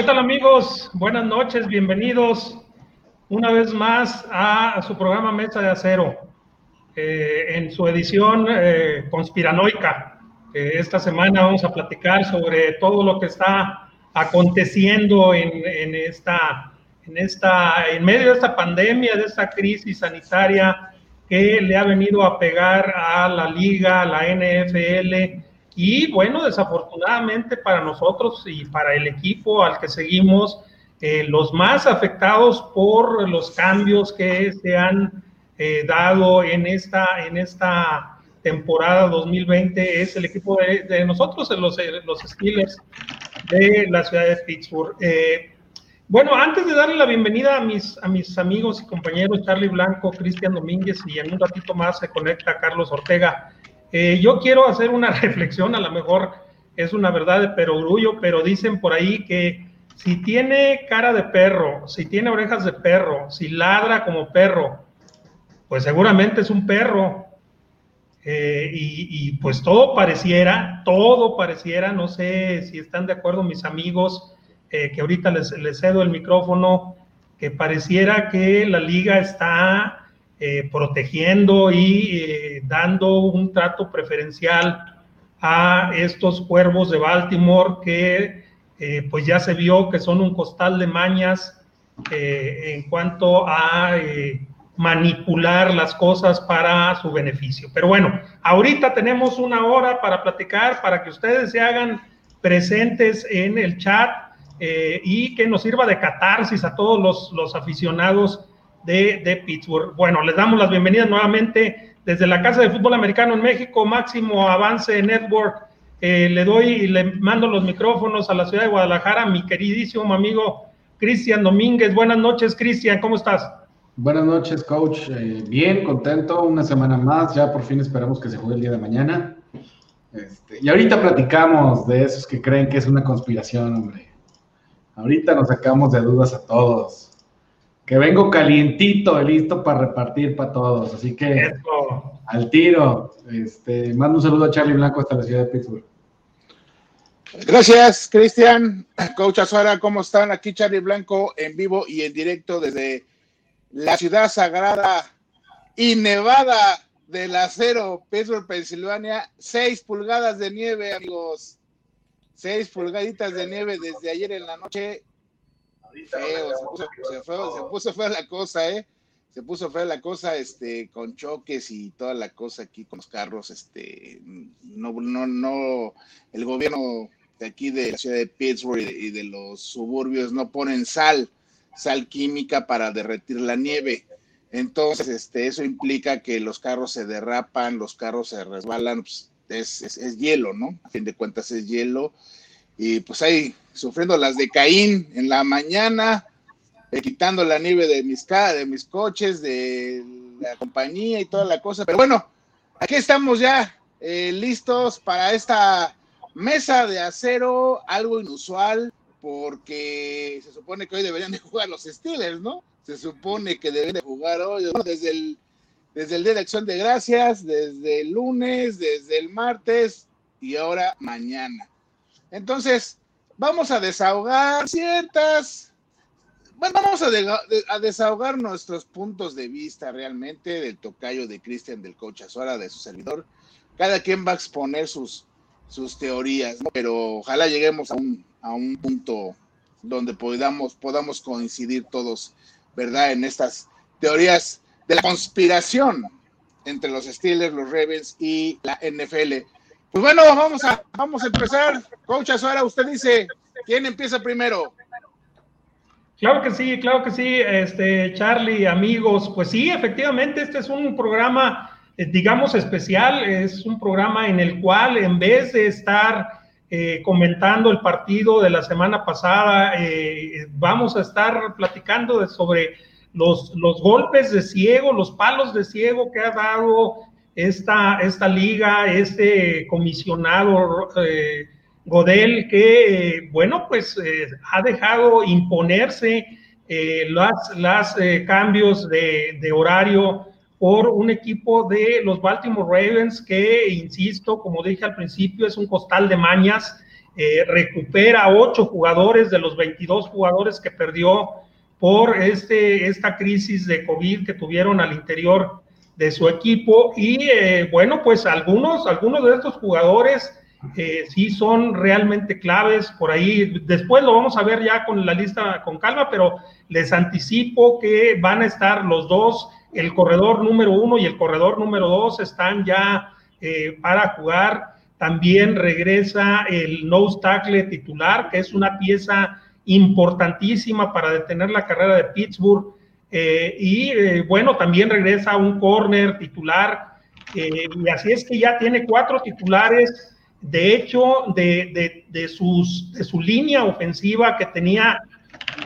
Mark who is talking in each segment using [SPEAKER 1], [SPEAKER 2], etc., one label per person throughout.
[SPEAKER 1] ¿qué tal amigos? Buenas noches, bienvenidos una vez más a, su programa Mesa de Acero, eh, en su edición eh, conspiranoica. esta semana vamos a platicar sobre todo lo que está aconteciendo en, en, esta, en, esta, en medio de esta pandemia, de esta crisis sanitaria que le ha venido a pegar a la liga, a la NFL, y bueno, desafortunadamente para nosotros y para el equipo al que seguimos, eh, los más afectados por los cambios que se han eh, dado en esta, en esta temporada 2020 es el equipo de, nosotros, los, los Steelers de la ciudad de Pittsburgh. Eh, bueno, antes de darle la bienvenida a mis, a mis amigos y compañeros Charlie Blanco, Cristian Domínguez y en un ratito más se conecta Carlos Ortega, eh, yo quiero hacer una reflexión, a lo mejor es una verdad de perogrullo, pero dicen por ahí que si tiene cara de perro, si tiene orejas de perro, si ladra como perro, pues seguramente es un perro. Eh, y, pues todo pareciera, todo pareciera, no sé si están de acuerdo mis amigos, eh, que ahorita les, les cedo el micrófono, que pareciera que la liga está eh, protegiendo y eh, dando un trato preferencial a estos cuervos de Baltimore que eh, pues ya se vio que son un costal de mañas en cuanto a manipular las cosas para su beneficio. Pero bueno, ahorita tenemos una hora para platicar, para que ustedes se hagan presentes en el chat y que nos sirva de catarsis a todos los, los aficionados de, Pittsburgh. Bueno, les damos las bienvenidas nuevamente desde la Casa de Fútbol Americano en México, Máximo Avance Network. Eh, le doy y le mando los micrófonos a la ciudad de Guadalajara, mi queridísimo amigo Cristian Domínguez. Buenas noches, Cristian, ¿cómo estás?
[SPEAKER 2] Buenas noches, coach. Eh, bien, contento, una semana más. Ya por fin esperamos que se juegue el día de mañana. Este, y ahorita platicamos de esos que creen que es una conspiración, hombre. Ahorita nos sacamos de dudas a todos que vengo calientito, listo para repartir para todos. Así que al tiro. Este, mando un saludo a Charlie Blanco hasta la ciudad de Pittsburgh.
[SPEAKER 3] Gracias, Cristian. Coach Azuara, ¿cómo están? Aquí Charlie Blanco en vivo y en directo desde la ciudad sagrada y nevada del acero, Pittsburgh, Pensilvania. Seis pulgadas de nieve, amigos. Seis pulgaditas de nieve desde ayer en la noche se, puso, fea la cosa, ¿eh? Se puso fea la cosa, este, con choques y toda la cosa aquí con los carros, este, no, no, no, el gobierno de aquí de la ciudad de Pittsburgh y de, los suburbios no ponen sal, sal química para derretir la nieve. Entonces, este, eso implica que los carros se derrapan, los carros se resbalan, pues, es, es, hielo, ¿no? A fin de cuentas es hielo. Y pues hay sufriendo las de Caín en la mañana, eh, quitando la nieve de mis, de mis coches, de la compañía y toda la cosa. Pero bueno, aquí estamos ya eh, listos para esta mesa de acero, algo inusual, porque se supone que hoy deberían de jugar los Steelers, ¿no? Se supone que deberían de jugar hoy, desde el, desde el Día de Acción de Gracias, desde el lunes, desde el martes y ahora mañana. Entonces, vamos a desahogar ciertas, bueno, vamos a, desahogar nuestros puntos de vista realmente del tocayo de Cristian, del coach Azuara, de su servidor. Cada quien va a exponer sus, sus teorías, pero ojalá lleguemos a un, a un punto donde podamos, podamos coincidir todos, ¿verdad? En estas teorías de la conspiración entre los Steelers, los Ravens y la NFL. Pues bueno, vamos a, vamos a empezar. Coach Azuara, usted dice, ¿quién empieza primero?
[SPEAKER 1] Claro que sí, claro que sí, este, Charlie, amigos, pues sí, efectivamente, este es un programa, eh, digamos, especial, es un programa en el cual en vez de estar eh, comentando el partido de la semana pasada, eh, vamos a estar platicando sobre los, los golpes de ciego, los palos de ciego que ha dado esta, esta liga, este comisionado eh, Godel, que, bueno, pues eh, ha dejado imponerse eh, las, cambios de, de, horario por un equipo de los Baltimore Ravens que, insisto, como dije al principio, es un costal de mañas eh, recupera ocho jugadores de los 22 jugadores que perdió por este, esta crisis de COVID que tuvieron al interior de su equipo. Y eh, bueno, pues algunos, algunos de estos jugadores eh, sí son realmente claves por ahí. Después lo vamos a ver ya con la lista con calma, pero les anticipo que van a estar los dos, el corredor número uno y el corredor número dos están ya eh, para jugar. También regresa el nose tackle titular, que es una pieza importantísima para detener la carrera de Pittsburgh. Eh, y bueno, también regresa un corner titular. y así es que ya tiene cuatro titulares de hecho, de, de, sus, de su línea ofensiva que tenía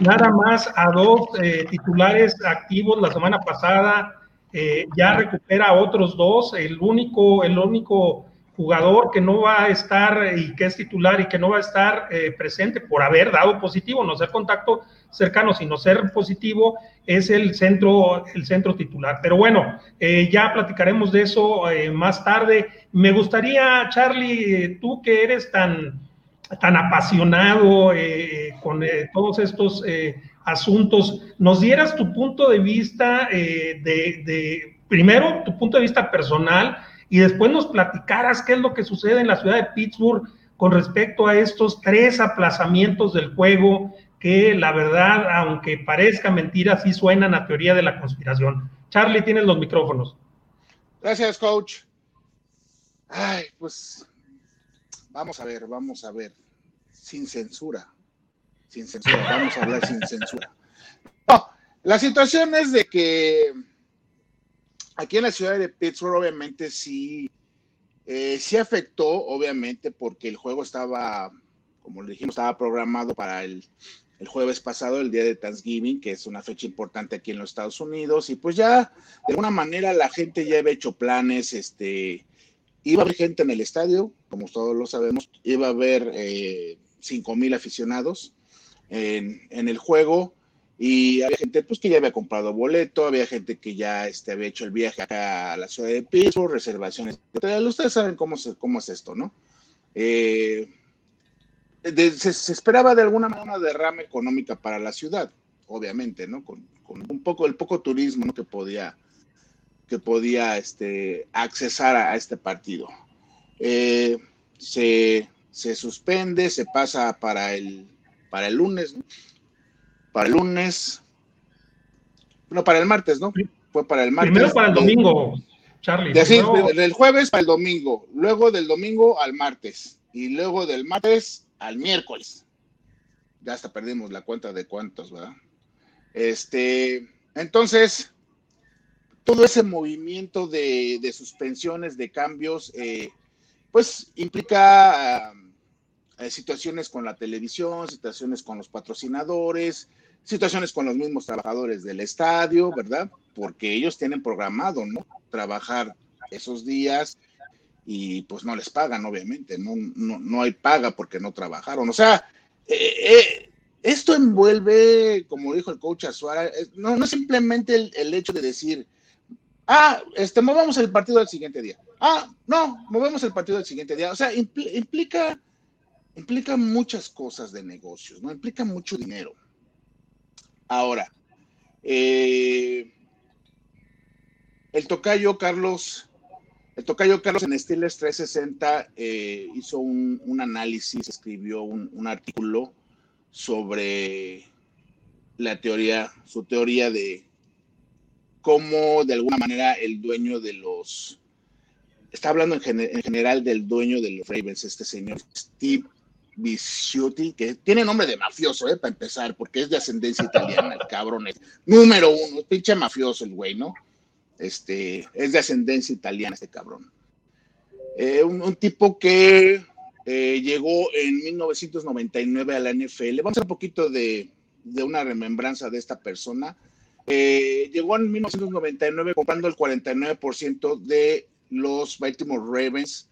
[SPEAKER 1] nada más a dos eh, titulares activos la semana pasada, eh, ya recupera a otros dos. El único, el único jugador que no va a estar y que es titular y que no va a estar eh, presente por haber dado positivo, no ser contacto cercano, sino ser positivo, es el centro, el centro titular. Pero bueno, eh, ya platicaremos de eso eh, más tarde. Me gustaría, Charlie, tú que eres tan, tan apasionado con todos estos asuntos, nos dieras tu punto de vista de, de, primero, tu punto de vista personal y después nos platicaras qué es lo que sucede en la ciudad de Pittsburgh con respecto a estos tres aplazamientos del juego que la verdad, aunque parezca mentira, sí suenan a teoría de la conspiración. Charlie, tienes los micrófonos.
[SPEAKER 3] Gracias, coach. Ay, pues vamos a ver, vamos a ver. Sin censura. Sin censura. Vamos a hablar sin censura. No, la situación es de que aquí en la ciudad de Pittsburgh, obviamente, sí, eh, sí afectó, obviamente, porque el juego estaba, como le dijimos, estaba programado para el, jueves pasado, el día de Thanksgiving, que es una fecha importante aquí en los Estados Unidos, y pues ya, de alguna manera, la gente ya había hecho planes, este, iba a haber gente en el estadio, como todos lo sabemos, iba a haber eh, cinco mil aficionados en, el juego, y había gente pues que ya había comprado boleto, había gente que ya este, había hecho el viaje a la ciudad de Pittsburgh, reservaciones. Ustedes saben cómo, cómo es esto, ¿no? Eh, se, esperaba de alguna manera una derrama económica para la ciudad, obviamente, ¿no? Con, un poco el poco turismo ¿no? que podía que podía este, accesar a, este partido. Eh, se, se suspende, se pasa para el, para el lunes, ¿no? para el lunes, no, para el martes, ¿no? Fue para el martes.
[SPEAKER 1] Primero para el domingo, Charlie.
[SPEAKER 3] del jueves para el domingo, luego del domingo al martes y luego del martes al miércoles. Ya hasta perdimos la cuenta de cuántos, ¿verdad? Este, entonces, todo ese movimiento de, suspensiones, de cambios, eh, pues implica eh, situaciones con la televisión, situaciones con los patrocinadores, situaciones con los mismos trabajadores del estadio, ¿verdad? Porque ellos tienen programado, ¿no? Trabajar esos días y pues no les pagan, obviamente, no, no, hay paga porque no trabajaron. O sea, eh, eh, esto envuelve, como dijo el coach Azuara, no, no simplemente el, hecho de decir, ah, este, movemos el partido del siguiente día. Ah, no, movemos el partido del siguiente día. O sea, implica, implica muchas cosas de negocios, ¿no? Implica mucho dinero. Ahora, eh, el tocayo Carlos, el tocayo Carlos en Steelers 360 eh, hizo un, análisis, escribió un, artículo sobre la teoría, su teoría de cómo de alguna manera el dueño de los, está hablando en, en general del dueño de los Ravens, este señor Steve Visciuti, que tiene nombre de mafioso, ¿eh? Para empezar, porque es de ascendencia italiana, el cabrón es número uno, pinche mafioso el güey, ¿no? Este, es de ascendencia italiana este cabrón. Eh, un, tipo que eh, llegó en 1999 a la NFL. Vamos a hacer un poquito de, una remembranza de esta persona. Eh, llegó en 1999 comprando el 49% de los Baltimore Ravens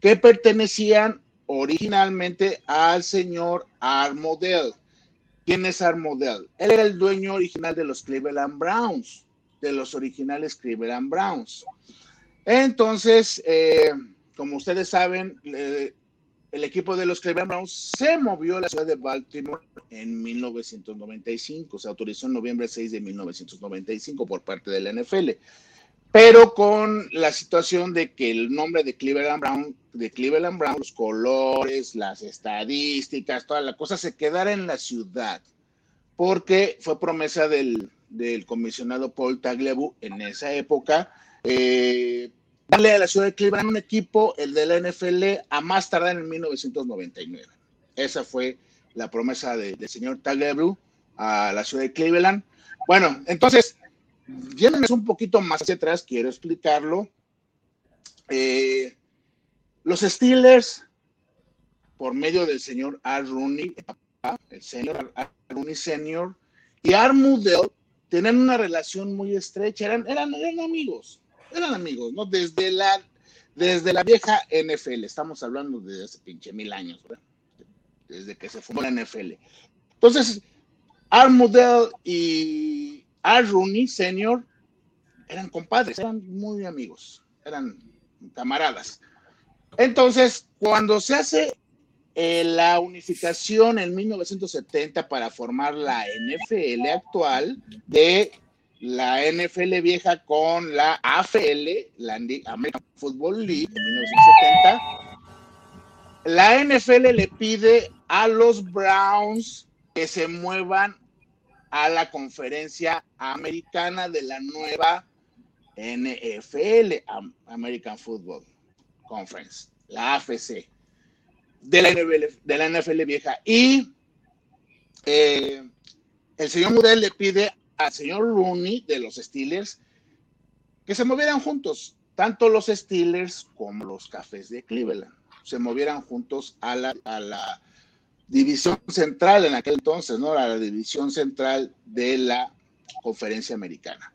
[SPEAKER 3] que pertenecían originalmente al señor Armodel. ¿Quién es Armodel? Él era el dueño original de los Cleveland Browns, de los originales Cleveland Browns. Entonces, eh, como ustedes saben, el equipo de los Cleveland Browns se movió a la ciudad de Baltimore en 1995. Se autorizó en noviembre 6 de 1995 por parte de la NFL. Pero con la situación de que el nombre de Cleveland Brown, de Cleveland Brown, los colores, las estadísticas, toda la cosa se quedara en la ciudad. Porque fue promesa del, del comisionado Paul Tagliabue en esa época. Eh, darle a la ciudad de Cleveland un equipo, el de la NFL, a más tardar en 1999. Esa fue la promesa del señor Tagliabue a la ciudad de Cleveland. Bueno, entonces, yéndonos un poquito más hacia atrás, quiero explicarlo. Eh, los Steelers, por medio del señor Al Rooney, el señor Al Rooney Senior, y Armudel tenían una relación muy estrecha, eran, eran, eran amigos, eran amigos, ¿no? Desde la, desde la vieja NFL, estamos hablando de hace pinche mil años, ¿verdad? Desde que se fundó la NFL. Entonces, Armudel y Al Rooney Senior eran compadres, eran muy amigos, eran camaradas. Entonces, cuando se hace eh, la unificación en 1970 para formar la NFL actual de la NFL vieja con la AFL, la American Football League, en 1970, la NFL le pide a los Browns que se muevan a la conferencia americana de la nueva NFL, American Football Conference, la AFC, de la NFL, de la NFL vieja. Y eh, el señor Mudel le pide al señor Rooney de los Steelers que se movieran juntos, tanto los Steelers como los Cafés de Cleveland, se movieran juntos a la, a la división central en aquel entonces, ¿no? A la división central de la conferencia americana.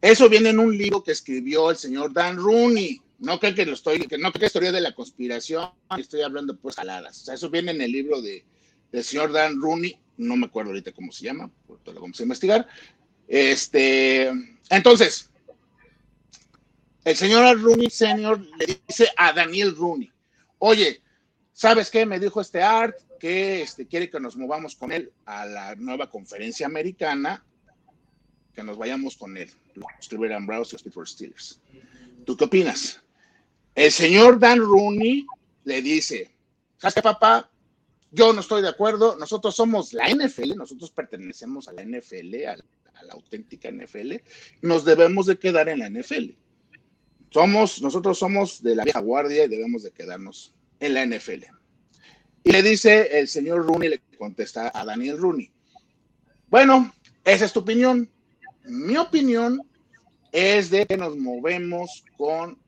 [SPEAKER 3] Eso viene en un libro que escribió el señor Dan Rooney. No creo que lo estoy, no creo que historia de la conspiración, estoy hablando pues jaladas. O sea, eso viene en el libro de, del señor Dan Rooney, no me acuerdo ahorita cómo se llama, lo vamos a investigar. Este, entonces, el señor Rooney Senior le dice a Daniel Rooney, oye, ¿sabes qué? Me dijo este Art que este, quiere que nos movamos con él a la nueva conferencia americana, que nos vayamos con él, Cleveland Browns y los Pittsburgh Steelers. ¿Tú qué opinas? El señor Dan Rooney le dice, ¿sabes papá? Yo no estoy de acuerdo. Nosotros somos la NFL, nosotros pertenecemos a la NFL, a, la auténtica NFL. Nos debemos de quedar en la NFL. Somos, nosotros somos de la vieja guardia y debemos de quedarnos en la NFL. Y le dice el señor Rooney, le contesta a Daniel Rooney. Bueno, esa es tu opinión. Mi opinión es de que nos movemos con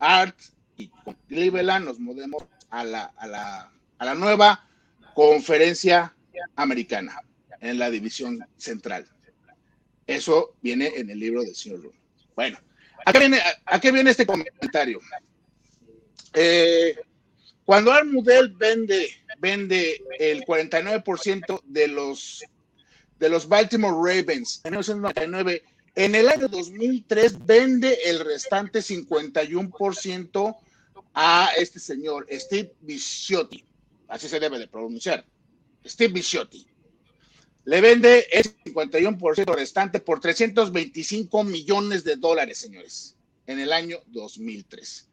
[SPEAKER 3] Art y con Cleveland, nos movemos a la, a la, a la nueva conferencia americana en la división central. Eso viene en el libro del señor. Bueno, ¿a qué viene, a viene este comentario? Eh, cuando Armudel vende, vende el 49% de los, de los Baltimore Ravens en 1999, en el año 2003 vende el restante 51% a este señor, Steve Bisciotti. Así se debe de pronunciar, Steve Bisciotti, le vende el 51% restante por 325 millones de dólares, señores, en el año 2003.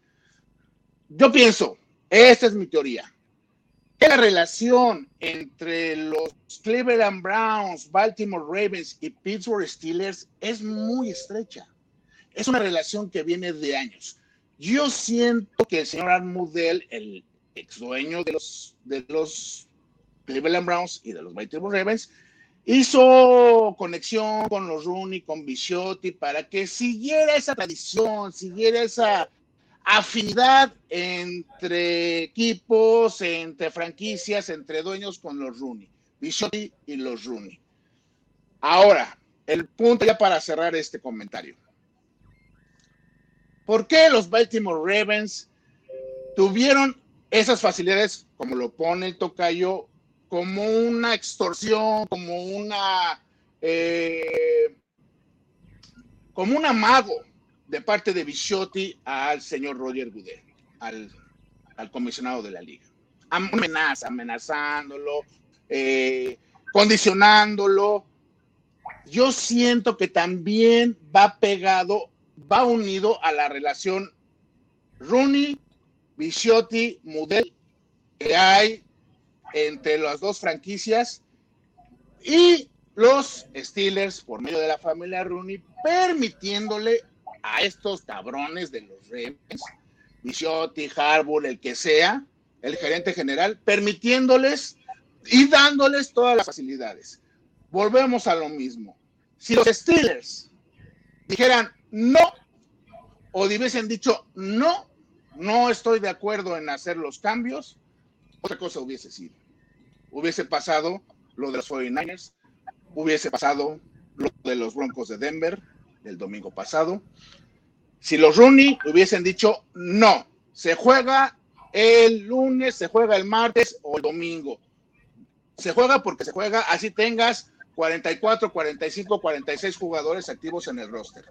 [SPEAKER 3] Yo pienso, esta es mi teoría, la relación entre los Cleveland Browns, Baltimore Ravens y Pittsburgh Steelers es muy estrecha. Es una relación que viene de años. Yo siento que el señor Armudel, el ex dueño de los, de los Cleveland Browns y de los Baltimore Ravens, hizo conexión con los Rooney, con Bichotti, para que siguiera esa tradición, siguiera esa afinidad entre equipos, entre franquicias, entre dueños con los Rooney, Bichotti y los Rooney. Ahora, el punto ya para cerrar este comentario. ¿Por qué los Baltimore Ravens tuvieron esas facilidades, como lo pone el tocayo, como una extorsión, como una eh, como un amago de parte de Bichotti al señor Roger Goodell, al, comisionado de la liga. amenaza, amenazándolo, eh, condicionándolo. Yo siento que también va pegado, va unido a la relación Rooney, Bichotti, Mudel que hay entre las dos franquicias y los Steelers por medio de la familia Rooney permitiéndole a estos cabrones de los Ravens, Bichotti, Harbour, el que sea, el gerente general, permitiéndoles y dándoles todas las facilidades. Volvemos a lo mismo. Si los Steelers dijeran no o hubiesen dicho no, no estoy de acuerdo en hacer los cambios, otra cosa hubiese sido. Hubiese pasado lo de los 49ers, hubiese pasado lo de los Broncos de Denver el domingo pasado. Si los Rooney hubiesen dicho no, se juega el lunes, se juega el martes o el domingo. Se juega porque se juega, así tengas 44, 45, 46 jugadores activos en el roster.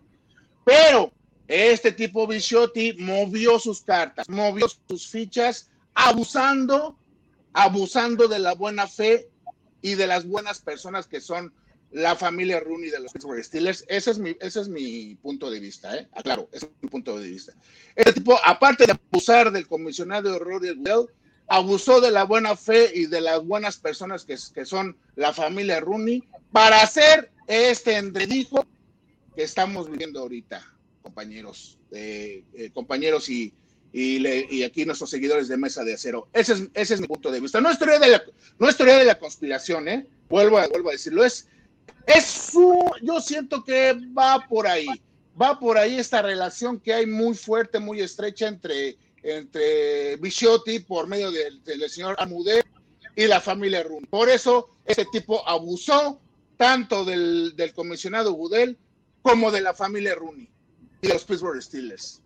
[SPEAKER 3] Pero este tipo Bichotti movió sus cartas, movió sus fichas, abusando, abusando de la buena fe y de las buenas personas que son la familia Rooney de los Pittsburgh Steelers. Ese es mi, ese es mi punto de vista, ¿eh? Aclaro, ese es mi punto de vista. Este tipo, aparte de abusar del comisionado Rory Well, abusó de la buena fe y de las buenas personas que, que son la familia Rooney para hacer este entredijo que estamos viviendo ahorita, compañeros, eh, eh, compañeros y, y, aquí nuestros seguidores de Mesa de Acero. Ese es, ese es mi punto de vista. No es teoría de la, de la conspiración, ¿eh? Vuelvo vuelvo a decirlo, es es su, yo siento que va por ahí, va por ahí esta relación que hay muy fuerte, muy estrecha entre, entre Bichotti por medio del, señor Amudé y la familia Run. Por eso este tipo abusó tanto del, comisionado Gudel como de la familia Rooney y los Pittsburgh Steelers.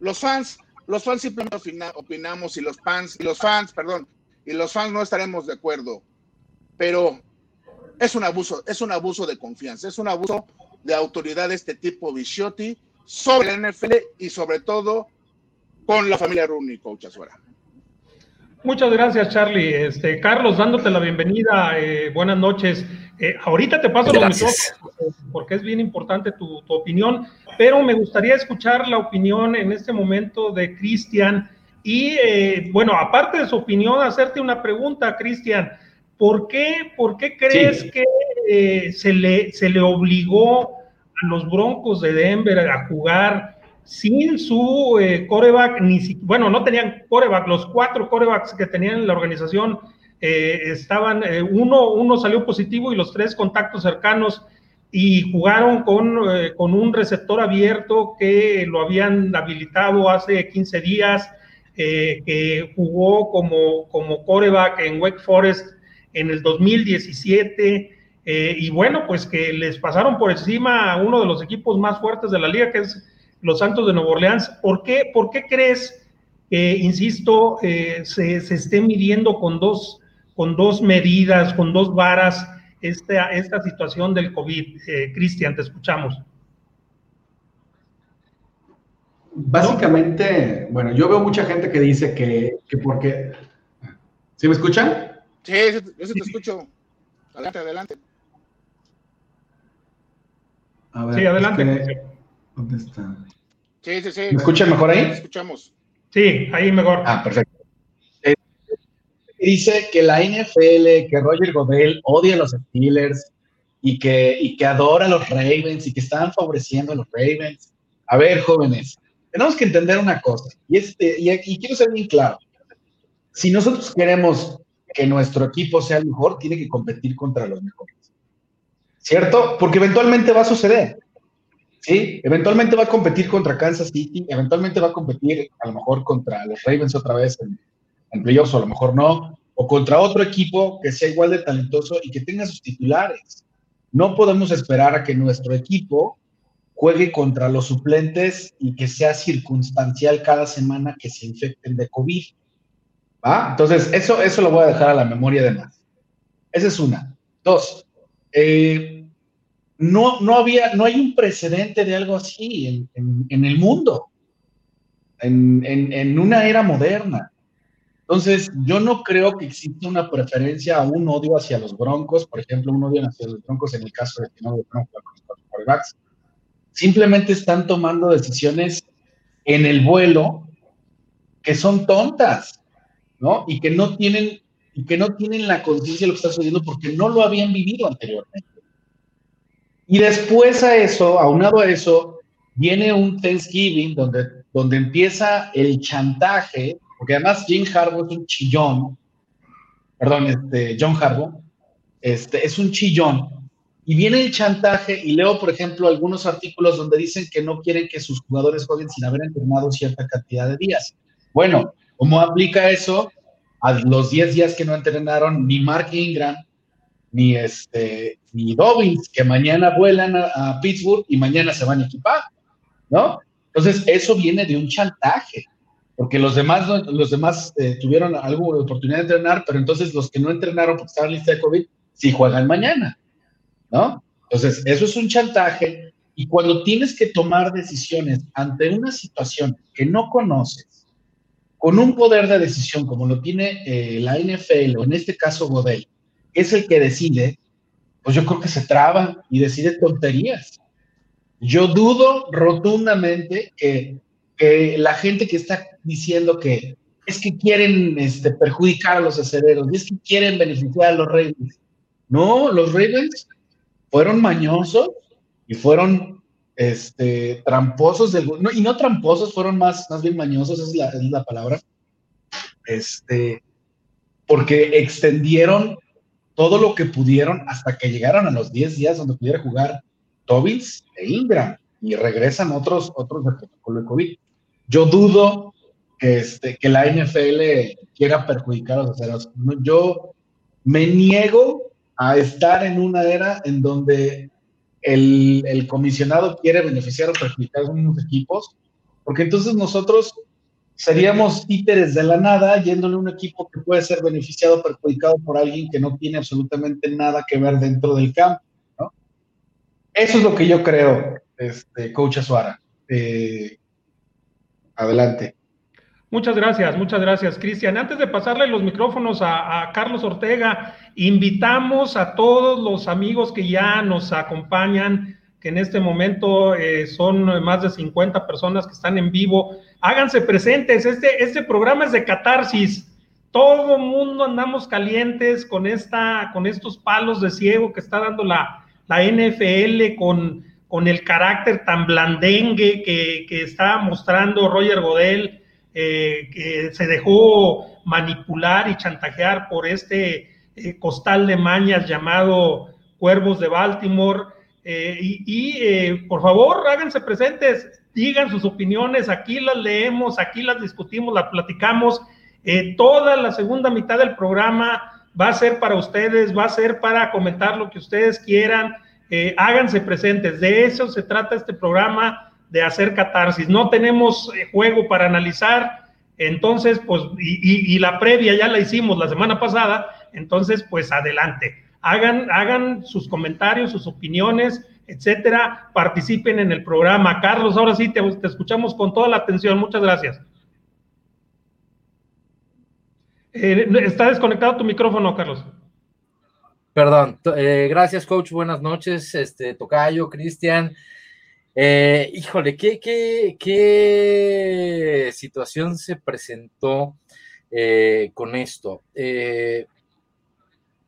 [SPEAKER 3] Los fans, los fans simplemente opinamos y los fans, los fans, perdón, y los fans no estaremos de acuerdo. Pero es un abuso, es un abuso de confianza, es un abuso de autoridad de este tipo Bichotti sobre la NFL y sobre todo con la familia Rooney, coach Azuera.
[SPEAKER 1] Muchas gracias, Charlie. Este, Carlos, dándote la bienvenida, eh, buenas noches. Eh, ahorita te paso los porque es bien importante tu, tu, opinión, pero me gustaría escuchar la opinión en este momento de Cristian. Y eh, bueno, aparte de su opinión, hacerte una pregunta, Cristian. ¿Por qué, por qué crees que eh, se, le, se le obligó a los Broncos de Denver a jugar sin su eh, coreback? Ni, bueno, no tenían coreback, los cuatro corebacks que tenían en la organización eh, estaban, uno, uno salió positivo y los tres contactos cercanos y jugaron con, con, un receptor abierto que lo habían habilitado hace 15 días, que jugó como, como coreback en Wake Forest en el 2017. Eh, y bueno, pues que les pasaron por encima a uno de los equipos más fuertes de la liga, que es los Santos de Nueva Orleans. ¿Por qué, por qué crees que, insisto, eh, se, se, esté midiendo con dos, con dos medidas, con dos varas, esta, esta situación del COVID? Eh, Cristian, te escuchamos.
[SPEAKER 2] Básicamente, bueno, yo veo mucha gente que dice que, que porque... ¿Sí me escuchan?
[SPEAKER 3] Sí, eso, te escucho. Adelante, adelante.
[SPEAKER 1] sí, adelante.
[SPEAKER 2] ¿Dónde está?
[SPEAKER 3] Sí, sí, sí.
[SPEAKER 2] ¿Me escuchan mejor ahí?
[SPEAKER 3] escuchamos.
[SPEAKER 1] Sí, ahí mejor.
[SPEAKER 2] Ah, perfecto. Eh, dice que la NFL, que Roger Godel odia a los Steelers y que, y que adora a los Ravens y que están favoreciendo a los Ravens. A ver, jóvenes, tenemos que entender una cosa, y, este, y, y quiero ser bien claro. Si nosotros queremos que nuestro equipo sea el mejor, tiene que competir contra los mejores. ¿Cierto? Porque eventualmente va a suceder. ¿Sí? Eventualmente va a competir contra Kansas City, eventualmente va a competir a lo mejor contra los Ravens otra vez en, en playoffs, o a lo mejor no, o contra otro equipo que sea igual de talentoso y que tenga sus titulares. No podemos esperar a que nuestro equipo juegue contra los suplentes y que sea circunstancial cada semana que se infecten de COVID. Entonces, eso, eso lo voy a dejar a la memoria de más. Esa es una. Dos, eh, no, no, había, no hay un precedente de algo así en, el mundo, en, una era moderna. Entonces, yo no creo que exista una preferencia o un odio hacia los Broncos, por ejemplo, un odio hacia los Broncos en el caso de que no con los quarterbacks. Simplemente están tomando decisiones en el vuelo que son tontas, ¿no? Y que no tienen, y que no tienen la conciencia de lo que está sucediendo porque no lo habían vivido anteriormente. Y después a eso, aunado a eso, viene un Thanksgiving donde, donde empieza el chantaje, porque además Jim Harbaugh es un chillón, perdón, este, John Harbaugh, este, es un chillón, y viene el chantaje, y leo, por ejemplo, algunos artículos donde dicen que no quieren que sus jugadores jueguen sin haber entrenado cierta cantidad de días. Bueno, ¿cómo aplica eso a los 10 días que no entrenaron ni Mark Ingram, ni este, ni Dobbins, que mañana vuelan a, Pittsburgh y mañana se van a equipar, ¿no? Entonces, eso viene de un chantaje, porque los demás, los demás eh, tuvieron alguna oportunidad de entrenar, pero entonces los que no entrenaron porque estaban lista de COVID, sí juegan mañana, ¿no? Entonces, eso es un chantaje, y cuando tienes que tomar decisiones ante una situación que no conoces, con un poder de decisión como lo tiene eh, la NFL, o en este caso Godel, es el que decide, pues yo creo que se traba y decide tonterías. Yo dudo rotundamente que, la gente que está diciendo que es que quieren este, perjudicar a los aceleros, es que quieren beneficiar a los Ravens. No, los Ravens fueron mañosos y fueron este, tramposos, y no tramposos, fueron más, más bien mañosos, es la, es la palabra, este, porque extendieron todo lo que pudieron hasta que llegaron a los 10 días donde pudiera jugar Tobins e Ingram y regresan otros, otros de protocolo de COVID. Yo dudo que, este, que la NFL quiera perjudicar a los aceros. Yo me niego a estar en una era en donde el, comisionado quiere beneficiar o perjudicar a unos equipos, porque entonces nosotros seríamos títeres de la nada yéndole a un equipo que puede ser beneficiado o perjudicado por alguien que no tiene absolutamente nada que ver dentro del campo. Eso es lo que yo creo, este, Coach Azuara. Eh, adelante.
[SPEAKER 1] Muchas gracias, muchas gracias, Cristian. Antes de pasarle los micrófonos a, Carlos Ortega, invitamos a todos los amigos que ya nos acompañan, que en este momento eh, son más de 50 personas que están en vivo háganse presentes. Este, este programa es de catarsis. Todo mundo andamos calientes con, esta, con estos palos de ciego que está dando la, la NFL, con, con el carácter tan blandengue que, que está mostrando Roger Godel, eh, que se dejó manipular y chantajear por este eh, costal de mañas llamado Cuervos de Baltimore. Eh, y, por favor, háganse presentes digan sus opiniones, aquí las leemos, aquí las discutimos, las platicamos. Eh, toda la segunda mitad del programa va a ser para ustedes, va a ser para comentar lo que ustedes quieran. Eh, háganse presentes, de eso se trata este programa, de hacer catarsis. No tenemos eh, juego para analizar, entonces, pues, y, la previa ya la hicimos la semana pasada, entonces, pues, adelante. Hagan, hagan sus comentarios, sus opiniones, etcétera, participen en el programa. Carlos, ahora sí te, escuchamos con toda la atención. Muchas gracias. Eh, está desconectado tu micrófono, Carlos.
[SPEAKER 4] Perdón. Eh, gracias, coach. Buenas noches. Este, Tocayo, Cristian. Eh, híjole, ¿qué, situación se presentó con esto?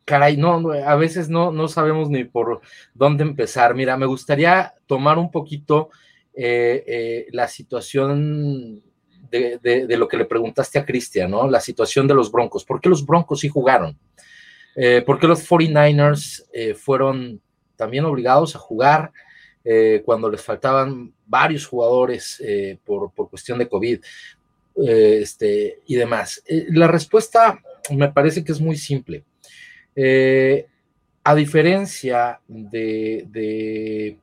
[SPEAKER 4] caray, no, a veces no, no sabemos ni por dónde empezar. Mira, me gustaría tomar un poquito eh, eh, la situación de, lo que le preguntaste a Cristian, ¿no? La situación de los Broncos. ¿Por qué los Broncos sí jugaron? Eh, ¿Por qué los 49ers fueron también obligados a jugar cuando les faltaban varios jugadores por, por, cuestión de COVID este, y demás? la respuesta me parece que es muy simple eh, a diferencia de,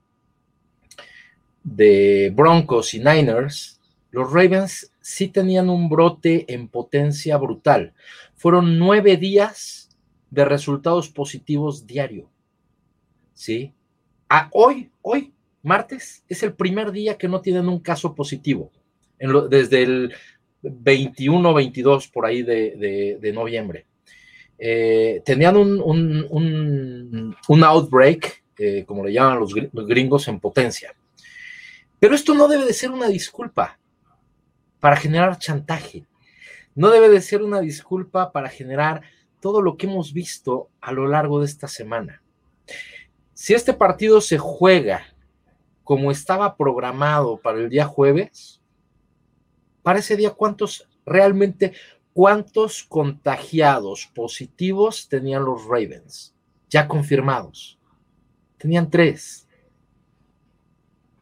[SPEAKER 4] de, Broncos y Niners, los Ravens sí tenían un brote en potencia brutal. Fueron nueve días de resultados positivos diario. ¿Sí? Hoy, hoy, martes, es el primer día que no tienen un caso positivo. desde el 21, 22 por ahí de, noviembre. Eh, tenían un, un, outbreak, eh, como le llaman los gringos, en potencia. Pero esto no debe de ser una disculpa para generar chantaje. No debe de ser una disculpa para generar todo lo que hemos visto a lo largo de esta semana. Si este partido se juega como estaba programado para el día jueves, para ese día, ¿cuántos realmente, cuántos contagiados positivos tenían los Ravens? Ya confirmados. Tenían tres.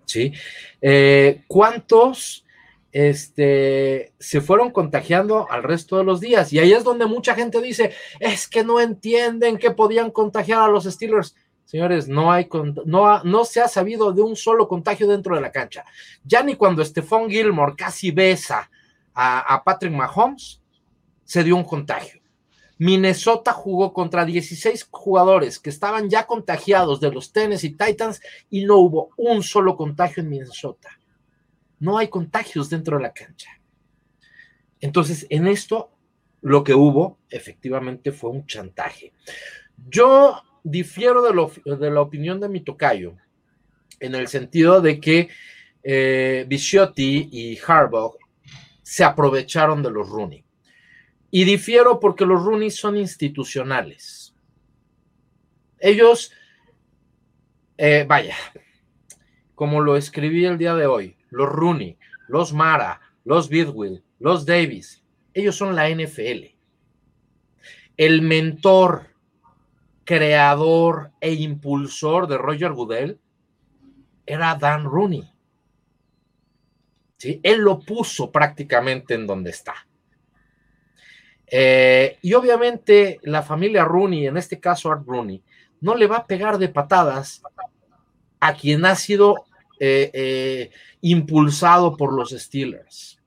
[SPEAKER 4] ¿Sí? Eh, ¿Cuántos este, se fueron contagiando al resto de los días? Y ahí es donde mucha gente dice, es que no entienden que podían contagiar a los Steelers. Señores, no, hay, no, no se ha sabido de un solo contagio dentro de la cancha. Ya ni cuando Stephon Gilmore casi besa a, a Patrick Mahomes, se dio un contagio. Minnesota jugó contra 16 jugadores que estaban ya contagiados de los Tennessee Titans y no hubo un solo contagio en Minnesota. No hay contagios dentro de la cancha. Entonces, en esto, lo que hubo efectivamente fue un chantaje. Yo difiero de, la opinión de mi tocayo, en el sentido de que eh, y Harbaugh se aprovecharon de los Rooney. Y difiero porque los Rooney son institucionales. Ellos, eh, vaya, como lo escribí el día de hoy, los Rooney, los Mara, los Bidwill, los Davis, ellos son la NFL. El mentor creador e impulsor de Roger Goodell era Dan Rooney. ¿Sí? Él lo puso prácticamente en donde está. Eh, y obviamente la familia Rooney, en este caso Art Rooney, no le va a pegar de patadas a quien ha sido eh, eh, impulsado por los Steelers.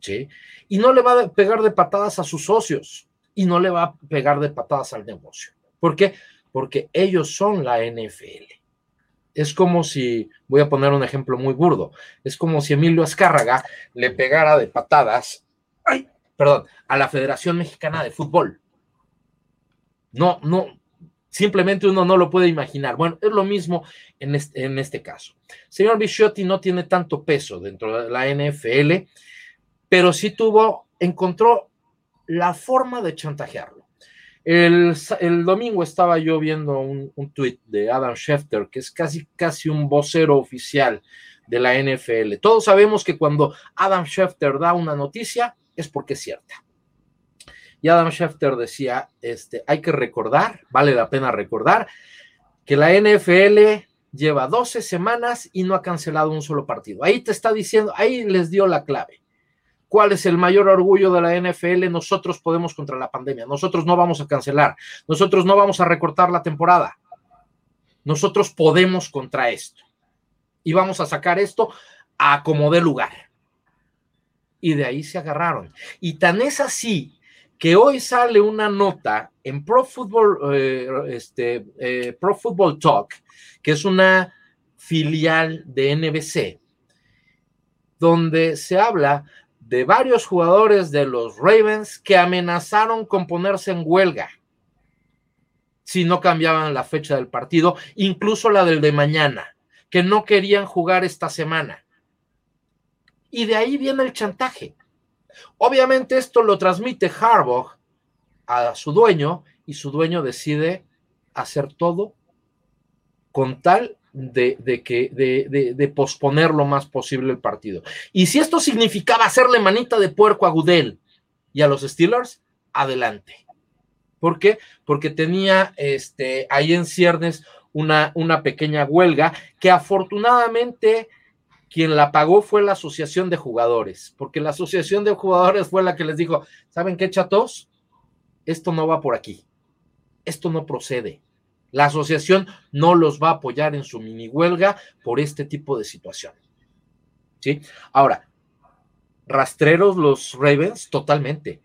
[SPEAKER 4] ¿sí? Y no le va a pegar de patadas a sus socios y no le va a pegar de patadas al negocio. ¿Por qué? Porque ellos son la NFL. Es como si, voy a poner un ejemplo muy burdo, es como si Emilio Azcárraga le pegara de patadas, ay, perdón, a la Federación Mexicana de Fútbol. No, no, simplemente uno no lo puede imaginar. Bueno, es lo mismo en este, en este caso. Señor Bichotti no tiene tanto peso dentro de la NFL, pero sí tuvo, encontró la forma de chantajearlo. El, domingo estaba yo viendo un, un tuit de Adam Schefter, que es casi, casi un vocero oficial de la NFL. Todos sabemos que cuando Adam Schefter da una noticia es porque es cierta. Y Adam Schefter decía, este, hay que recordar, vale la pena recordar, que la NFL lleva 12 semanas y no ha cancelado un solo partido. Ahí te está diciendo, ahí les dio la clave. ¿Cuál es el mayor orgullo de la NFL? Nosotros podemos contra la pandemia. Nosotros no vamos a cancelar. Nosotros no vamos a recortar la temporada. Nosotros podemos contra esto. Y vamos a sacar esto a como dé lugar. Y de ahí se agarraron. Y tan es así que hoy sale una nota en Pro Football, eh, este, eh, Pro Football Talk, que es una filial de NBC, donde se habla de varios jugadores de los Ravens que amenazaron con ponerse en huelga si no cambiaban la fecha del partido, incluso la del de mañana, que no querían jugar esta semana. Y de ahí viene el chantaje. Obviamente esto lo transmite Harbaugh a su dueño y su dueño decide hacer todo con tal de, que, de, posponer lo más posible el partido. Y si esto significaba hacerle manita de puerco a Gudel y a los Steelers, adelante. ¿Por qué? Porque tenía este, ahí en ciernes una, una pequeña huelga que afortunadamente quien la pagó fue la asociación de jugadores, porque la asociación de jugadores fue la que les dijo, ¿saben qué, chatos? Esto no va por aquí, esto no procede. La asociación no los va a apoyar en su mini huelga por este tipo de situación. ¿Sí? Ahora, rastreros los Ravens, totalmente.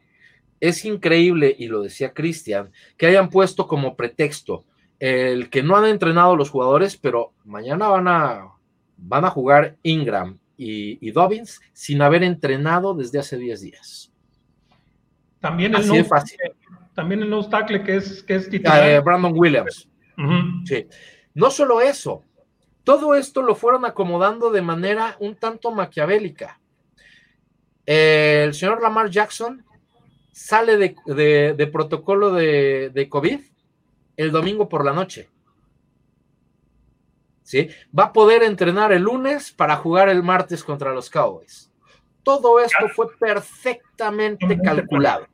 [SPEAKER 4] Es increíble, y lo decía Cristian, que hayan puesto como pretexto el que no han entrenado los jugadores, pero mañana van a, van a jugar Ingram y, Dobbins sin haber entrenado desde hace 10 días.
[SPEAKER 1] También el, no, fácil. también el no tackle que es, que es
[SPEAKER 4] titular. Eh, Brandon Williams. Sí. No solo eso, todo esto lo fueron acomodando de manera un tanto maquiavélica. El señor Lamar Jackson sale de, protocolo de, de COVID el domingo por la noche. ¿Sí? Va a poder entrenar el lunes para jugar el martes contra los Cowboys. Todo esto fue perfectamente calculado.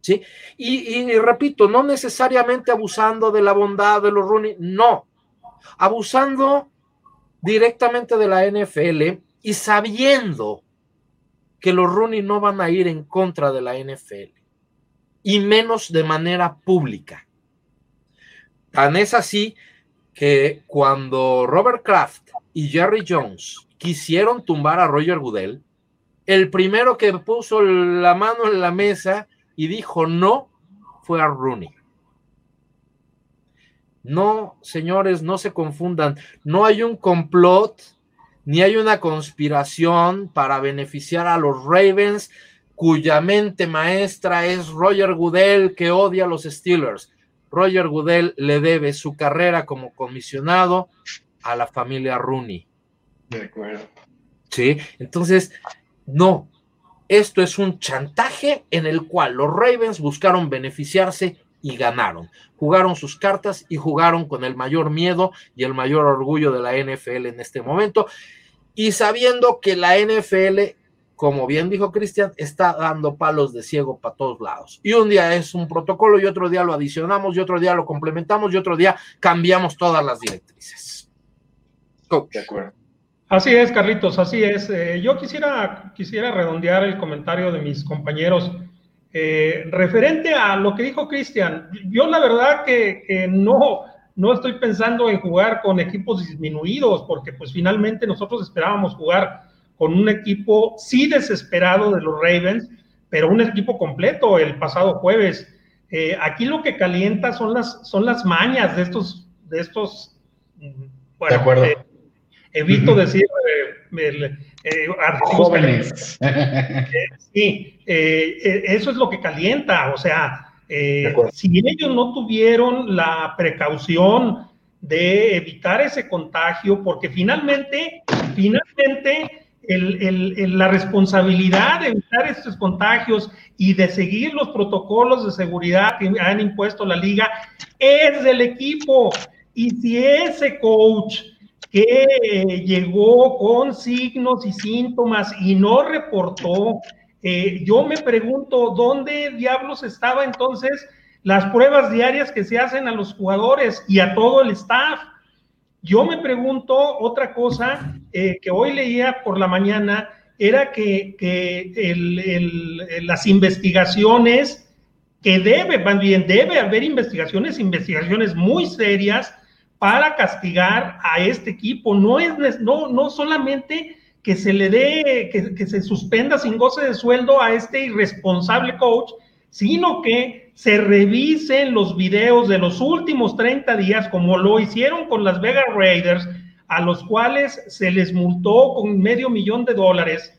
[SPEAKER 4] ¿Sí? Y, repito, no necesariamente abusando de la bondad de los Rooney, no. Abusando directamente de la NFL y sabiendo que los Rooney no van a ir en contra de la NFL y menos de manera pública. Tan es así que cuando Robert Kraft y Jerry Jones quisieron tumbar a Roger Goodell, el primero que puso la mano en la mesa y dijo no fue a Rooney. No, señores, no se confundan. No hay un complot ni hay una conspiración para beneficiar a los Ravens, cuya mente maestra es Roger Goodell, que odia a los Steelers. Roger Goodell le debe su carrera como comisionado a la familia Rooney.
[SPEAKER 2] De acuerdo.
[SPEAKER 4] Sí, entonces, no. Esto es un chantaje en el cual los Ravens buscaron beneficiarse y ganaron. Jugaron sus cartas y jugaron con el mayor miedo y el mayor orgullo de la NFL en este momento. Y sabiendo que la NFL como bien dijo Cristian, está dando palos de ciego para todos lados. Y un día es un protocolo y otro día lo adicionamos y otro día lo complementamos y otro día cambiamos todas las directrices.
[SPEAKER 2] De acuerdo.
[SPEAKER 1] Así es, Carlitos, así es. Eh, yo quisiera, quisiera redondear el comentario de mis compañeros. Eh, referente a lo que dijo Cristian, yo la verdad que, que, no, no estoy pensando en jugar con equipos disminuidos, porque pues finalmente nosotros esperábamos jugar con un equipo sí desesperado de los Ravens, pero un equipo completo el pasado jueves. Eh, aquí lo que calienta son las, son las mañas de estos, de estos,
[SPEAKER 2] bueno, de acuerdo. Eh,
[SPEAKER 1] evito decir eh,
[SPEAKER 2] jóvenes.
[SPEAKER 1] sí, eso es lo que calienta, o sea, si ellos no tuvieron la precaución de evitar ese contagio, porque finalmente, finalmente la responsabilidad de evitar estos contagios y de seguir los protocolos de seguridad que han impuesto la liga es del equipo. Y si ese coach que llegó con signos y síntomas y no reportó, eh, yo me pregunto dónde diablos estaba entonces las pruebas diarias que se hacen a los jugadores y a todo el staff. Yo me pregunto otra cosa eh, que hoy leía por la mañana, era que, las investigaciones, que debe, debe haber investigaciones, investigaciones muy serias para castigar a este equipo. No es no, no solamente que se le dé, que, que se suspenda sin goce de sueldo a este irresponsable coach, sino que se revisen los videos de los últimos 30 días, como lo hicieron con las Vegas Raiders, a los cuales se les multó con medio millón de dólares,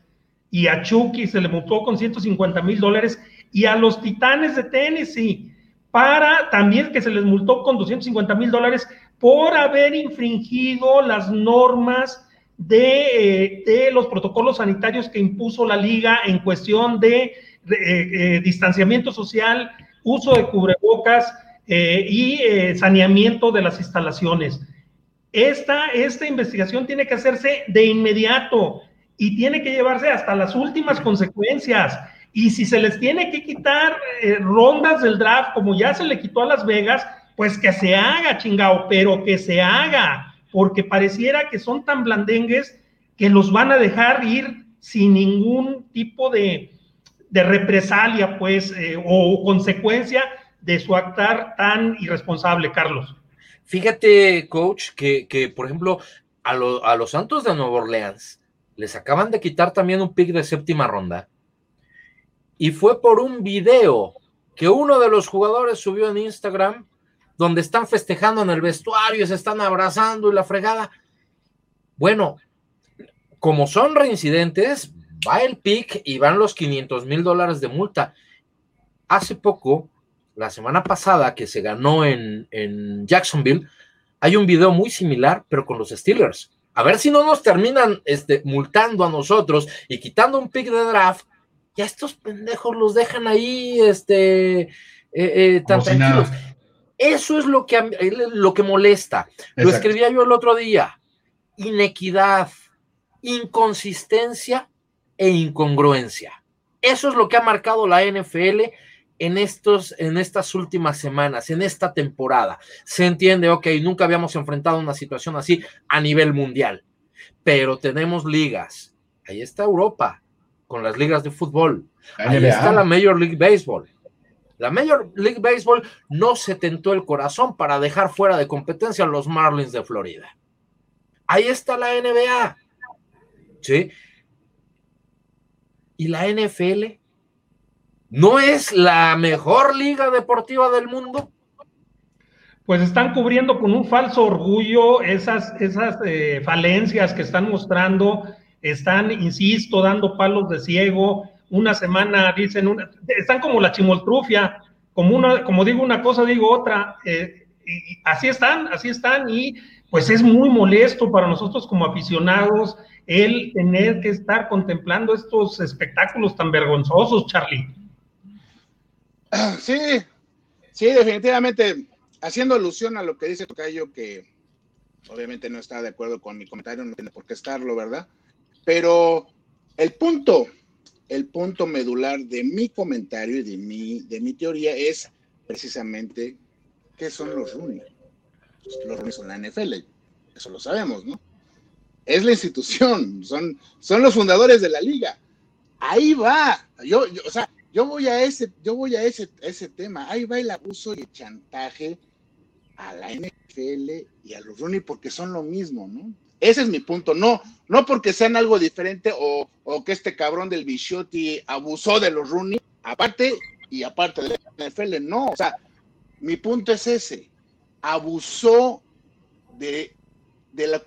[SPEAKER 1] y a Chucky se le multó con 150 mil dólares, y a los Titanes de Tennessee, para también que se les multó con 250 mil dólares por haber infringido las normas de, eh, de, los protocolos sanitarios que impuso la liga en cuestión de eh, eh, distanciamiento social, uso de cubrebocas eh, y saneamiento de las instalaciones. Esta, esta investigación tiene que hacerse de inmediato y tiene que llevarse hasta las últimas consecuencias. Y si se les tiene que quitar rondas del draft, como ya se le quitó a Las Vegas, pues que se haga, chingado, pero que se haga, porque pareciera que son tan blandengues que los van a dejar ir sin ningún tipo de, de represalia, pues, eh, o consecuencia de su actuar tan irresponsable, Carlos.
[SPEAKER 4] Fíjate, coach, que, por ejemplo, a, a, los Santos de Nueva Orleans les acaban de quitar también un pick de séptima ronda. Y fue por un video que uno de los jugadores subió en Instagram, donde están festejando en el vestuario, se están abrazando y la fregada. Bueno, como son reincidentes, va el PIC y van los 500 mil dólares de multa. Hace poco, la semana pasada que se ganó en, en Jacksonville, hay un video muy similar, pero con los Steelers. A ver si no nos terminan este, multando a nosotros y quitando un pick de draft. Ya estos pendejos los dejan ahí este, eh, eh, tan tranquilos. Eso es lo que, lo que molesta. Lo escribía yo el otro día. Inequidad, inconsistencia e incongruencia. Eso es lo que ha marcado la NFL en, estos, en estas últimas semanas, en esta temporada. Se entiende, ok, nunca habíamos enfrentado una situación así a nivel mundial, pero tenemos ligas. Ahí está Europa, con las ligas de fútbol. Ahí está la Major League Baseball. La Major League Baseball no se tentó el corazón para dejar fuera de competencia a los Marlins de Florida. Ahí está la NBA. ¿Sí? Y la NFL ¿No es la mejor liga deportiva del mundo?
[SPEAKER 1] Pues están cubriendo con un falso orgullo esas, esas eh, falencias que están mostrando, están, insisto, dando palos de ciego. Una semana dicen, una, están como la chimoltrufia, como, una, como digo una cosa, digo otra. Eh, y así están, así están, y pues es muy molesto para nosotros como aficionados el tener que estar contemplando estos espectáculos tan vergonzosos, Charlie.
[SPEAKER 3] Sí, sí, definitivamente, haciendo alusión a lo que dice Tocayo, que obviamente no está de acuerdo con mi comentario, no tiene por qué estarlo, ¿verdad? Pero el punto, el punto medular de mi comentario y de mi, de mi teoría es precisamente qué son los Rooney. Los Rooney son la NFL, eso lo sabemos, ¿no? Es la institución, son, son los fundadores de la liga. Ahí va. Yo, yo, o sea, yo voy a ese, yo voy a ese, ese tema. Ahí va el abuso y el chantaje a la NFL y a los Rooney porque son lo mismo, ¿no? Ese es mi punto. No, no porque sean algo diferente o, que este cabrón del Bichotti abusó de los Rooney, aparte y aparte de la NFL, no. O sea, mi punto es ese. Abusó de,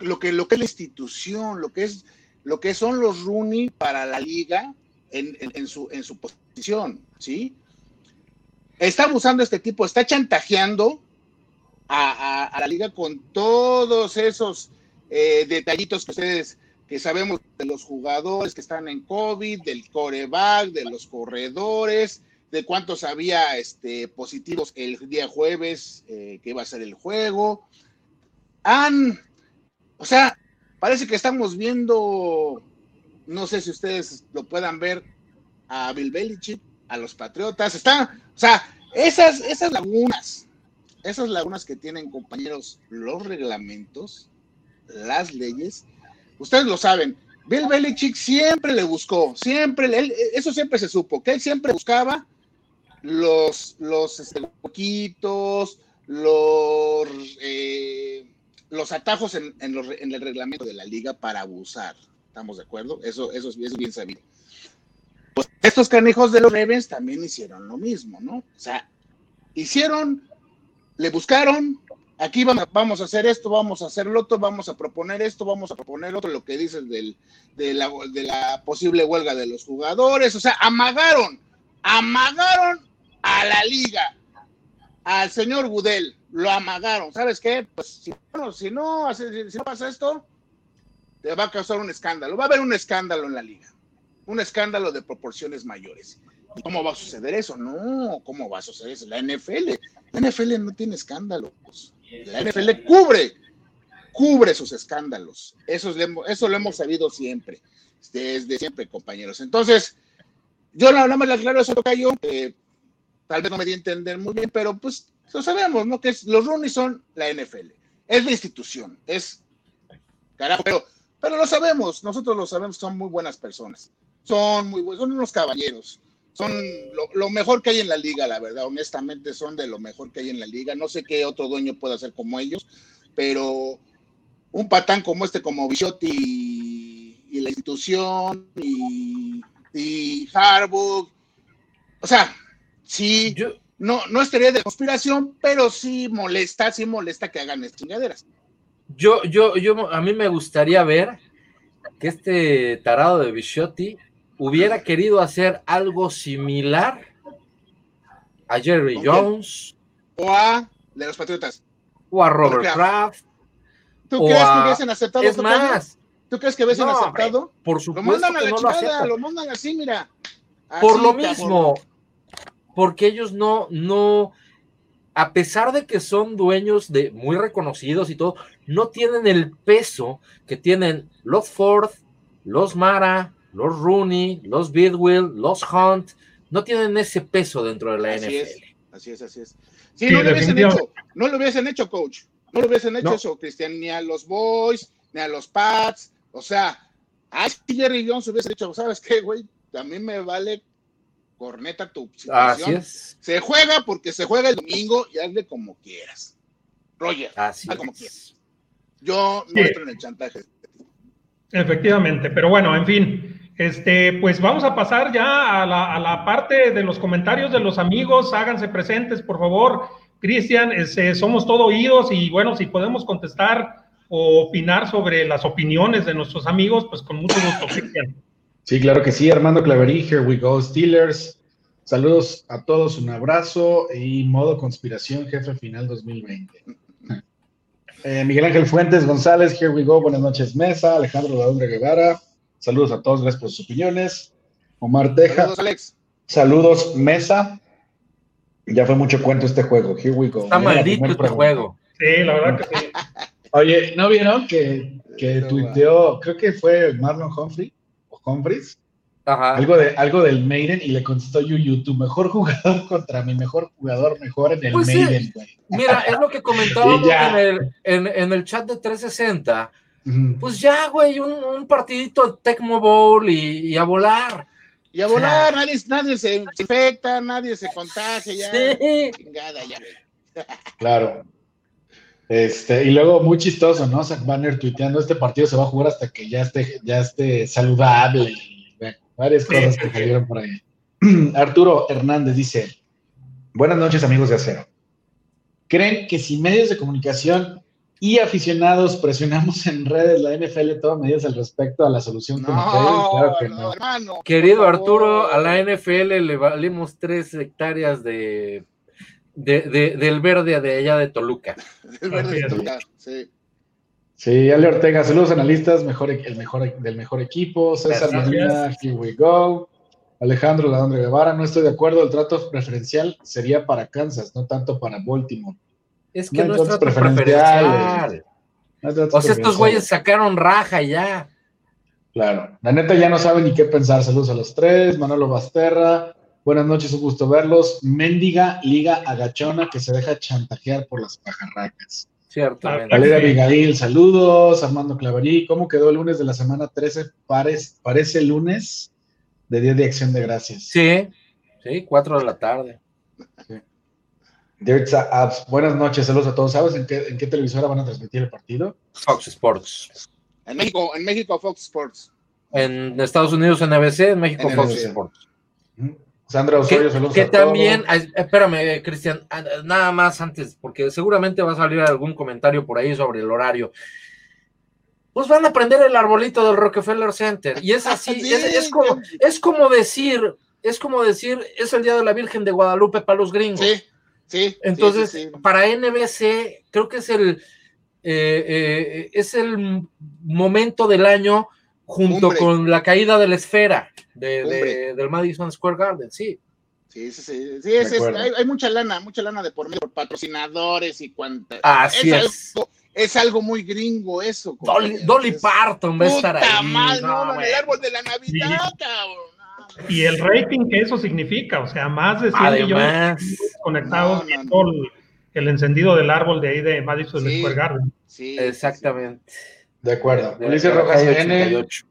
[SPEAKER 3] lo, que, lo que es la institución, lo que es lo que son los Rooney para la liga en, su, en su posición, ¿sí? Está abusando este tipo, está chantajeando a, la liga con todos esos eh, detallitos que ustedes que sabemos de los jugadores que están en COVID, del coreback, de los corredores, de cuántos había este, positivos el día jueves eh, que iba a ser el juego. Han, o sea, parece que estamos viendo no sé si ustedes lo puedan ver a Bill Belichick, a los Patriotas. Está, o sea, esas, esas lagunas, esas lagunas que tienen compañeros los reglamentos, las leyes, ustedes lo saben. Bill Belichick siempre le buscó, siempre, eso siempre se supo, que él siempre buscaba los, los este, poquitos, los, eh, los atajos en, en el reglamento de la liga para abusar. ¿Estamos de acuerdo? Eso, eso, es bien sabido. Pues estos canijos de los Ravens también hicieron lo mismo, ¿no? O sea, hicieron, le buscaron, aquí vamos, a hacer esto, vamos a hacer lo otro, vamos a proponer esto, vamos a proponer otro, lo que dices del, de, la, posible huelga de los jugadores, o sea, amagaron, amagaron a la liga, al señor Gudel, lo amagaron, ¿sabes qué? Pues si, si no, si no pasa esto, va a causar un escándalo. Va a haber un escándalo en la liga. Un escándalo de proporciones mayores. ¿Y cómo va a suceder eso? No, ¿cómo va a suceder eso? La NFL, la NFL no tiene escándalos. La NFL cubre, cubre sus escándalos. Eso, eso lo hemos sabido siempre, desde siempre, compañeros. Entonces, yo nada más le aclaro eso, Tocayo, que tal vez no me di a entender muy bien, pero pues lo sabemos, ¿no? Que es, los Rooney son la NFL. Es la institución, es carajo, pero pero lo sabemos, nosotros lo sabemos, son muy buenas personas. Son muy buenos, son unos caballeros. Son lo, mejor que hay en la liga, la verdad. Honestamente, son de lo mejor que hay en la liga. No sé qué otro dueño puede hacer como ellos, pero un patán como este, como Bichotti y, la institución y, y Harbaugh, o sea, sí, no, no estaría de conspiración, pero sí molesta, sí molesta que hagan estas chingaderas
[SPEAKER 4] yo, yo, yo, a mí me gustaría ver que este tarado de Bichotti hubiera querido hacer algo similar a Jerry Jones
[SPEAKER 3] o a de los Patriotas
[SPEAKER 4] o a Robert Kraft.
[SPEAKER 3] ¿Tú crees que hubiesen aceptado?
[SPEAKER 4] Es más,
[SPEAKER 3] ¿tú crees que hubiesen aceptado?
[SPEAKER 4] Por supuesto
[SPEAKER 3] lo mandan a la
[SPEAKER 4] no
[SPEAKER 3] chingada, lo, mandan así, mira.
[SPEAKER 4] por lo mismo, porque ellos no, no, a pesar de que son dueños de muy reconocidos y todo, no tienen el peso que tienen los Ford, los Mara, los Rooney, los Bidwill, los Hunt, no tienen ese peso dentro de la
[SPEAKER 3] así
[SPEAKER 4] NFL.
[SPEAKER 3] Es, así es, así es. Sí, no, lo hubiesen hecho, no lo hubiesen hecho, coach. No lo hubiesen hecho eso, Cristian, ni a los Boys, ni a los Pats. O sea, a Jerry Jones hubiese dicho, ¿sabes qué, güey? A mí me vale corneta tu situación.
[SPEAKER 4] Así es.
[SPEAKER 3] Se juega porque se juega el domingo y hazle como quieras. Roger,
[SPEAKER 4] Así
[SPEAKER 3] haz como quieras. Yo no sí. entro en el chantaje.
[SPEAKER 1] Efectivamente, pero bueno, en fin. Este, pues vamos a pasar ya a la, a la parte de los comentarios de los amigos. Háganse presentes, por favor. Cristian, este, somos todo oídos y bueno, si podemos contestar o opinar sobre las opiniones de nuestros amigos, pues con mucho gusto, Cristian.
[SPEAKER 2] Sí, claro que sí, Armando Claverí, here we go, Steelers. Saludos a todos, un abrazo y modo conspiración, jefe final 2020. Eh, Miguel Ángel Fuentes González, here we go, buenas noches, Mesa. Alejandro Daundre Guevara, saludos a todos, gracias por sus opiniones. Omar Teja,
[SPEAKER 3] Saludos, Alex.
[SPEAKER 2] saludos, Mesa. Ya fue mucho cuento este juego, here we go.
[SPEAKER 4] Está
[SPEAKER 2] Mira,
[SPEAKER 4] maldito este juego.
[SPEAKER 1] Sí, la verdad que sí.
[SPEAKER 2] Oye, ¿no vieron que, que
[SPEAKER 3] Pero,
[SPEAKER 2] tuiteó, creo que fue Marlon Humphrey o Humphreys,
[SPEAKER 4] Ajá.
[SPEAKER 2] algo, de, algo del Maiden y le contestó Yuyu, tu mejor jugador contra mi mejor jugador mejor en el
[SPEAKER 4] Pues sí.
[SPEAKER 2] Maiden, güey.
[SPEAKER 4] Mira, es lo que comentábamos en el, en, en el chat de 360. Pues ya, güey, un, un partidito de Tecmo Bowl y, y a volar.
[SPEAKER 3] Y a volar, nadie, nadie se infecta, nadie se contagia, ya.
[SPEAKER 4] Sí.
[SPEAKER 3] Chingada, ya.
[SPEAKER 2] Claro. Este, y luego muy chistoso, ¿no? Zach Banner tuiteando, este partido se va a jugar hasta que ya esté, ya esté saludable. y, bueno, varias cosas que salieron por ahí. Arturo Hernández dice, buenas noches amigos de Acero. ¿Creen que si medios de comunicación y aficionados presionamos en redes, la NFL toma medidas al respecto a la solución con ustedes?
[SPEAKER 3] No,
[SPEAKER 2] Claro que
[SPEAKER 3] no,
[SPEAKER 2] no.
[SPEAKER 3] hermano.
[SPEAKER 4] Querido Arturo, a la NFL le valimos tres hectáreas de, de- de- del verde de allá de Toluca.
[SPEAKER 3] El verde
[SPEAKER 1] es.
[SPEAKER 3] total, sí.
[SPEAKER 2] Sí, Ale Ortega, saludos analistas, mejor, e- el mejor, del mejor equipo. César. Molina, here we go. Alejandro Ladondre Guevara, no estoy de acuerdo, el trato preferencial sería para Kansas, no tanto para Baltimore.
[SPEAKER 4] Es que
[SPEAKER 2] No
[SPEAKER 4] es trato preferencial.
[SPEAKER 2] No
[SPEAKER 4] O sea, estos güeyes sacaron raja ya.
[SPEAKER 2] Claro, la neta ya no saben ni qué pensar. Saludos a los tres. Manolo Basterra, buenas noches, un gusto verlos. Mendiga Liga Agachona que se deja chantajear por las pajarracas.
[SPEAKER 4] Ciertamente.
[SPEAKER 2] Valeria
[SPEAKER 1] Sí.
[SPEAKER 2] Abigail, saludos. Armando Claverí, ¿cómo quedó el lunes de la semana 13? Parece, parece lunes de Día de Acción de Gracias.
[SPEAKER 4] Sí, sí, cuatro de la tarde.
[SPEAKER 2] Dirtsa Apps, buenas noches, saludos a todos. ¿Sabes en qué, en qué televisora van a transmitir el partido?
[SPEAKER 4] Fox Sports.
[SPEAKER 3] En México, en México, Fox Sports.
[SPEAKER 4] En Estados Unidos NBC, en México. Fox Sports.
[SPEAKER 2] Sandra
[SPEAKER 4] Que,
[SPEAKER 2] Osorio, saludos
[SPEAKER 4] que
[SPEAKER 2] a todos.
[SPEAKER 4] también, ay, espérame, Cristian, ah, nada más antes, porque seguramente va a salir algún comentario por ahí sobre el horario. Pues van a prender el arbolito del Rockefeller Center. Y es así,
[SPEAKER 3] Sí,
[SPEAKER 4] es, es como, es como decir, es como decir, es el día de la Virgen de Guadalupe para los gringos.
[SPEAKER 3] Sí, sí.
[SPEAKER 4] Entonces,
[SPEAKER 3] sí, sí, sí.
[SPEAKER 4] para NBC, creo que es el, eh, eh, es el momento del año junto
[SPEAKER 3] Cumbre.
[SPEAKER 4] con la caída de la esfera de, del Madison Square Garden, sí.
[SPEAKER 3] Sí, sí, sí. Sí, es- es-
[SPEAKER 2] acuerdo.
[SPEAKER 3] hay, hay mucha lana, mucha lana de por medio, por patrocinadores y cuanta.
[SPEAKER 4] Así es.
[SPEAKER 3] Algo, es algo muy gringo eso.
[SPEAKER 4] Dolly. Dolly Parton va a estar
[SPEAKER 3] Puta
[SPEAKER 4] ahí.
[SPEAKER 3] madre,
[SPEAKER 4] no,
[SPEAKER 3] no, en el árbol de la Navidad,
[SPEAKER 1] Sí.
[SPEAKER 3] cabrón.
[SPEAKER 1] Y el rating que eso significa, o sea, más de 100
[SPEAKER 4] Además,
[SPEAKER 1] millones conectados
[SPEAKER 3] No, no,
[SPEAKER 1] el, el encendido del árbol de ahí de Madison
[SPEAKER 3] Sí.
[SPEAKER 1] Square Garden.
[SPEAKER 3] Sí,
[SPEAKER 4] exactamente.
[SPEAKER 2] De acuerdo.
[SPEAKER 4] De-
[SPEAKER 2] Ulises Rojas N.
[SPEAKER 4] 88.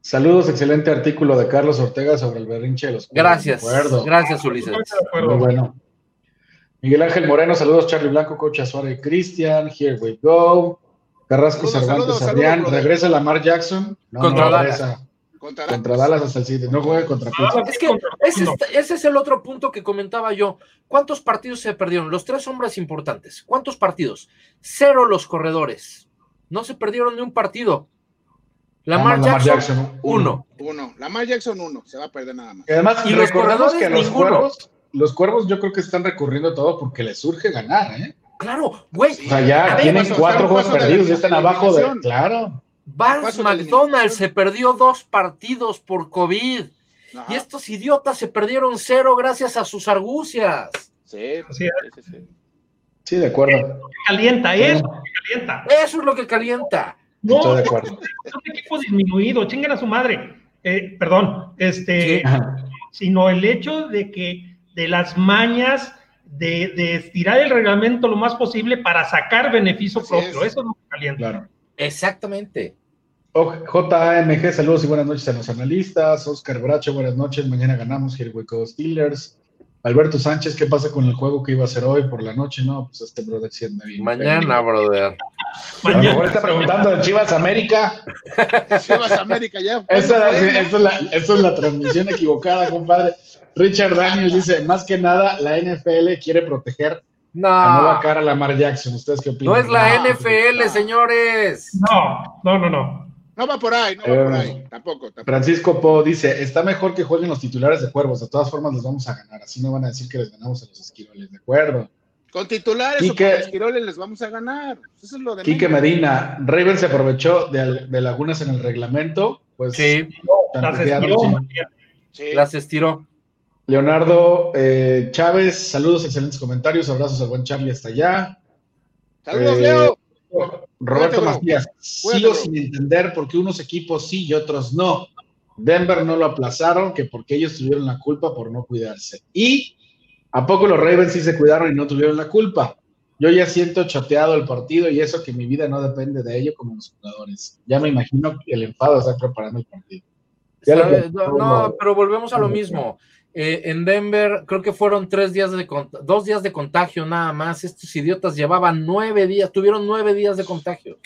[SPEAKER 2] Saludos, excelente artículo de Carlos Ortega sobre el berrinche de los cuervos.
[SPEAKER 4] Gracias,
[SPEAKER 2] De acuerdo.
[SPEAKER 4] gracias Ulises.
[SPEAKER 2] Muy bueno. Miguel Ángel Moreno, saludos Charlie Blanco, Coach Azuara y Cristian, here we go. Carrasco
[SPEAKER 3] Saludos,
[SPEAKER 2] Cervantes
[SPEAKER 3] saludos,
[SPEAKER 2] Adrián,
[SPEAKER 3] saludos,
[SPEAKER 2] regresa Lamar Jackson. No,
[SPEAKER 4] Contra
[SPEAKER 2] no regresa.
[SPEAKER 3] Contra,
[SPEAKER 2] Contra Dallas hasta el sitio. No juega contra
[SPEAKER 1] Ah,
[SPEAKER 2] Pittsburgh.
[SPEAKER 4] Es que ese, es- ese es el otro punto que comentaba yo. ¿Cuántos partidos se perdieron? Los tres hombres importantes. ¿Cuántos partidos? Cero los corredores. No se perdieron ni un partido. Lamar,
[SPEAKER 2] Lamar
[SPEAKER 4] Jackson,
[SPEAKER 2] Jackson,
[SPEAKER 4] uno.
[SPEAKER 3] Uno. Lamar Jackson, uno. Se va a perder nada más.
[SPEAKER 2] Y además,
[SPEAKER 4] Y los corredores,
[SPEAKER 2] que los
[SPEAKER 4] ninguno.
[SPEAKER 2] cuervos, los cuervos yo creo que están recurriendo a todo porque les surge ganar, ¿eh?
[SPEAKER 4] Claro, güey.
[SPEAKER 2] O sea, ya tienen cuatro juegos perdidos, ya están abajo de. Claro.
[SPEAKER 4] Vance McDonald se perdió dos partidos por COVID.
[SPEAKER 3] Ajá.
[SPEAKER 4] Y estos idiotas se perdieron cero gracias a sus argucias.
[SPEAKER 3] Sí,
[SPEAKER 1] es.
[SPEAKER 3] sí, sí, sí.
[SPEAKER 2] De acuerdo.
[SPEAKER 1] Calienta,
[SPEAKER 2] Sí.
[SPEAKER 1] eso que calienta.
[SPEAKER 4] Eso es lo que calienta.
[SPEAKER 1] No,
[SPEAKER 2] Estoy de acuerdo.
[SPEAKER 1] es un equipo disminuido, chinguen a su madre. Eh, perdón, este, sino el hecho de que de las mañas de, de estirar el reglamento lo más posible para sacar beneficio
[SPEAKER 3] Así
[SPEAKER 1] propio.
[SPEAKER 3] es.
[SPEAKER 1] Eso es lo que calienta.
[SPEAKER 2] Claro.
[SPEAKER 4] Exactamente.
[SPEAKER 2] O- JAMG, saludos y buenas noches a los analistas. Oscar Bracho, buenas noches. Mañana ganamos Here we go Steelers. Alberto Sánchez, ¿qué pasa con el juego que iba a hacer hoy por la noche? No, pues este brother sí anda bien.
[SPEAKER 4] Mañana, brother.
[SPEAKER 2] A lo mejor
[SPEAKER 1] Mañana.
[SPEAKER 2] está preguntando de Chivas América.
[SPEAKER 3] Chivas América ya.
[SPEAKER 2] Esa, esa es la, esa es la transmisión equivocada, compadre. Richard Daniels dice, más que nada, la NFL quiere proteger a nueva
[SPEAKER 4] No,
[SPEAKER 2] cara a Lamar Jackson. ¿Ustedes qué opinan?
[SPEAKER 4] no es la
[SPEAKER 3] No,
[SPEAKER 4] NFL, señores.
[SPEAKER 1] No, no, no, no.
[SPEAKER 3] No va por ahí, no va por
[SPEAKER 2] Eh,
[SPEAKER 3] ahí. Tampoco, tampoco.
[SPEAKER 2] Francisco Po dice, está mejor que jueguen los titulares de Cuervos, de todas formas les vamos a ganar, así no van a decir que les ganamos a los esquiroles, ¿de acuerdo?
[SPEAKER 3] Con titulares o
[SPEAKER 2] Quique-
[SPEAKER 3] con los Quiroles les vamos a ganar. Eso es lo de
[SPEAKER 2] Quique
[SPEAKER 3] menos.
[SPEAKER 2] Medina, Raven se aprovechó de, de lagunas en el reglamento, pues
[SPEAKER 4] Sí,
[SPEAKER 1] Las
[SPEAKER 2] tantearon,
[SPEAKER 1] estiró.
[SPEAKER 2] Sí.
[SPEAKER 4] las estiró.
[SPEAKER 2] Leonardo eh, Chávez, saludos, excelentes comentarios, abrazos al buen Charlie hasta allá.
[SPEAKER 3] Saludos,
[SPEAKER 2] Eh,
[SPEAKER 3] Leo.
[SPEAKER 2] Roberto
[SPEAKER 3] Cuídate, bro.
[SPEAKER 2] Macías,
[SPEAKER 3] Cuídate,
[SPEAKER 2] sigo
[SPEAKER 3] bro.
[SPEAKER 2] sin entender por qué unos equipos sí y otros no. Denver no lo aplazaron, que porque ellos tuvieron la culpa por no cuidarse. Y a poco los Ravens sí se cuidaron y no tuvieron la culpa. Yo ya siento chateado el partido y eso que mi vida no depende de ello como los jugadores. Ya me imagino que el enfado está preparando el partido.
[SPEAKER 4] No, pero volvemos a lo
[SPEAKER 2] lo-
[SPEAKER 4] mismo. Eh, en Denver creo que fueron tres días de dos días de contagio nada más. Estos idiotas llevaban nueve días, tuvieron nueve días de contagio.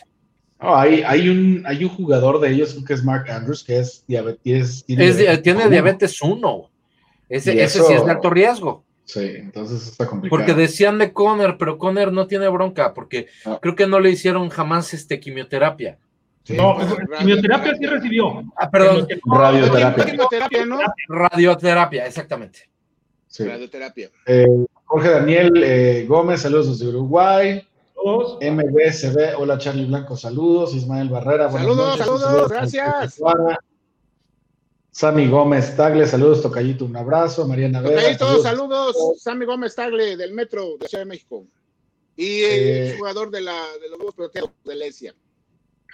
[SPEAKER 2] Hay, hay, un, hay un jugador de ellos que es Mark Andrews, que es diabetes. tiene
[SPEAKER 4] Es di-
[SPEAKER 2] diabetes
[SPEAKER 4] tiene
[SPEAKER 2] uno.
[SPEAKER 4] diabetes 1. Ese, sí es de alto riesgo.
[SPEAKER 2] Sí, entonces está complicado.
[SPEAKER 4] Porque decían de Conner, pero Conner no tiene bronca, porque
[SPEAKER 2] No.
[SPEAKER 4] creo que no le hicieron jamás este quimioterapia.
[SPEAKER 2] Sí.
[SPEAKER 1] No, quimioterapia sí recibió.
[SPEAKER 4] Ah, perdón,
[SPEAKER 2] Radioterapia.
[SPEAKER 3] Quimioterapia, ¿no?
[SPEAKER 4] radioterapia, exactamente.
[SPEAKER 2] Sí.
[SPEAKER 3] Radioterapia.
[SPEAKER 2] Eh, Jorge Daniel eh, Gómez, saludos desde Uruguay.
[SPEAKER 1] Todos.
[SPEAKER 2] MBSB, hola Charlie Blanco, saludos. Ismael Barrera, buenas
[SPEAKER 3] Saludos,
[SPEAKER 2] noches.
[SPEAKER 3] saludos, gracias.
[SPEAKER 2] Sammy Gómez Tagle, saludos, Tocayito, un abrazo. Mariana
[SPEAKER 3] Tocayito, saludos. Sammy Gómez Tagle del Metro de Ciudad de México. Y el
[SPEAKER 2] Eh,
[SPEAKER 3] jugador de, la, de los Lobos Proteados de Lesia.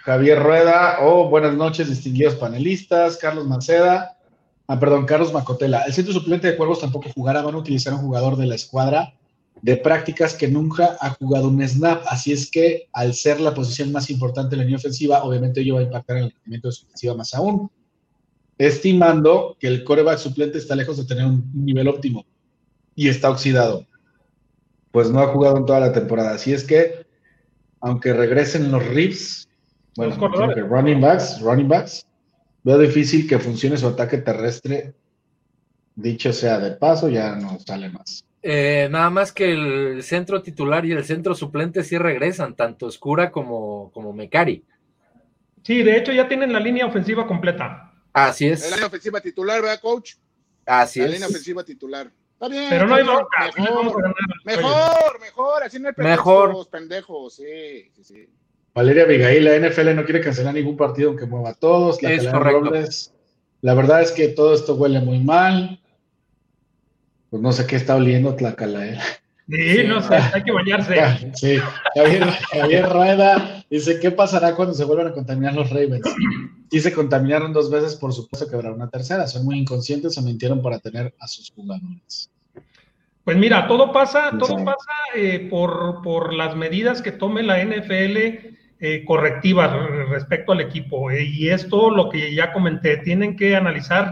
[SPEAKER 2] Javier Rueda, oh, buenas noches, distinguidos panelistas. Carlos Manceda, ah, perdón, Carlos Macotela. El centro suplente de Cuervos tampoco jugará, van a utilizar un jugador de la escuadra de prácticas que nunca ha jugado un snap. Así es que, al ser la posición más importante en la línea ofensiva, obviamente ello va a impactar en el rendimiento de su ofensiva más aún. Estimando que el coreback suplente está lejos de tener un nivel óptimo y está oxidado. Pues no ha jugado en toda la temporada. Así es que, aunque regresen los Reeves, bueno, que running backs, running backs, veo difícil que funcione su ataque terrestre. Dicho sea de paso, ya no sale más.
[SPEAKER 4] Eh, nada más que el centro titular y el centro suplente sí regresan, tanto Escura como, como Mecari.
[SPEAKER 1] Sí, de hecho ya tienen la línea ofensiva completa.
[SPEAKER 4] Así
[SPEAKER 3] La
[SPEAKER 4] es,
[SPEAKER 3] línea ofensiva titular, ¿verdad, coach?
[SPEAKER 4] así
[SPEAKER 3] la
[SPEAKER 4] es.
[SPEAKER 3] línea ofensiva titular. Está bien.
[SPEAKER 1] Pero no hay bronca.
[SPEAKER 3] Mejor, mejor, mejor. Así no hay
[SPEAKER 4] Mejor.
[SPEAKER 3] pretextos, pendejos. Sí, sí, sí.
[SPEAKER 2] Valeria Abigail, la NFL no quiere cancelar ningún partido aunque mueva a todos. La
[SPEAKER 4] Es correcto.
[SPEAKER 2] Robles, la verdad es que todo esto huele muy mal. Pues no sé qué está oliendo Tlacala, ¿eh?
[SPEAKER 1] Sí, no sé, hay que bañarse.
[SPEAKER 2] Sí, Javier, Javier Rueda dice, ¿qué pasará cuando se vuelvan a contaminar los Ravens? Si se contaminaron dos veces, por supuesto que habrá una tercera. Son muy inconscientes o mintieron para tener a sus jugadores.
[SPEAKER 1] Pues mira, todo pasa, todo pasa eh, por, por las medidas que tome la NFL eh, correctivas re- respecto al equipo. eh, y esto, lo que ya comenté, tienen que analizar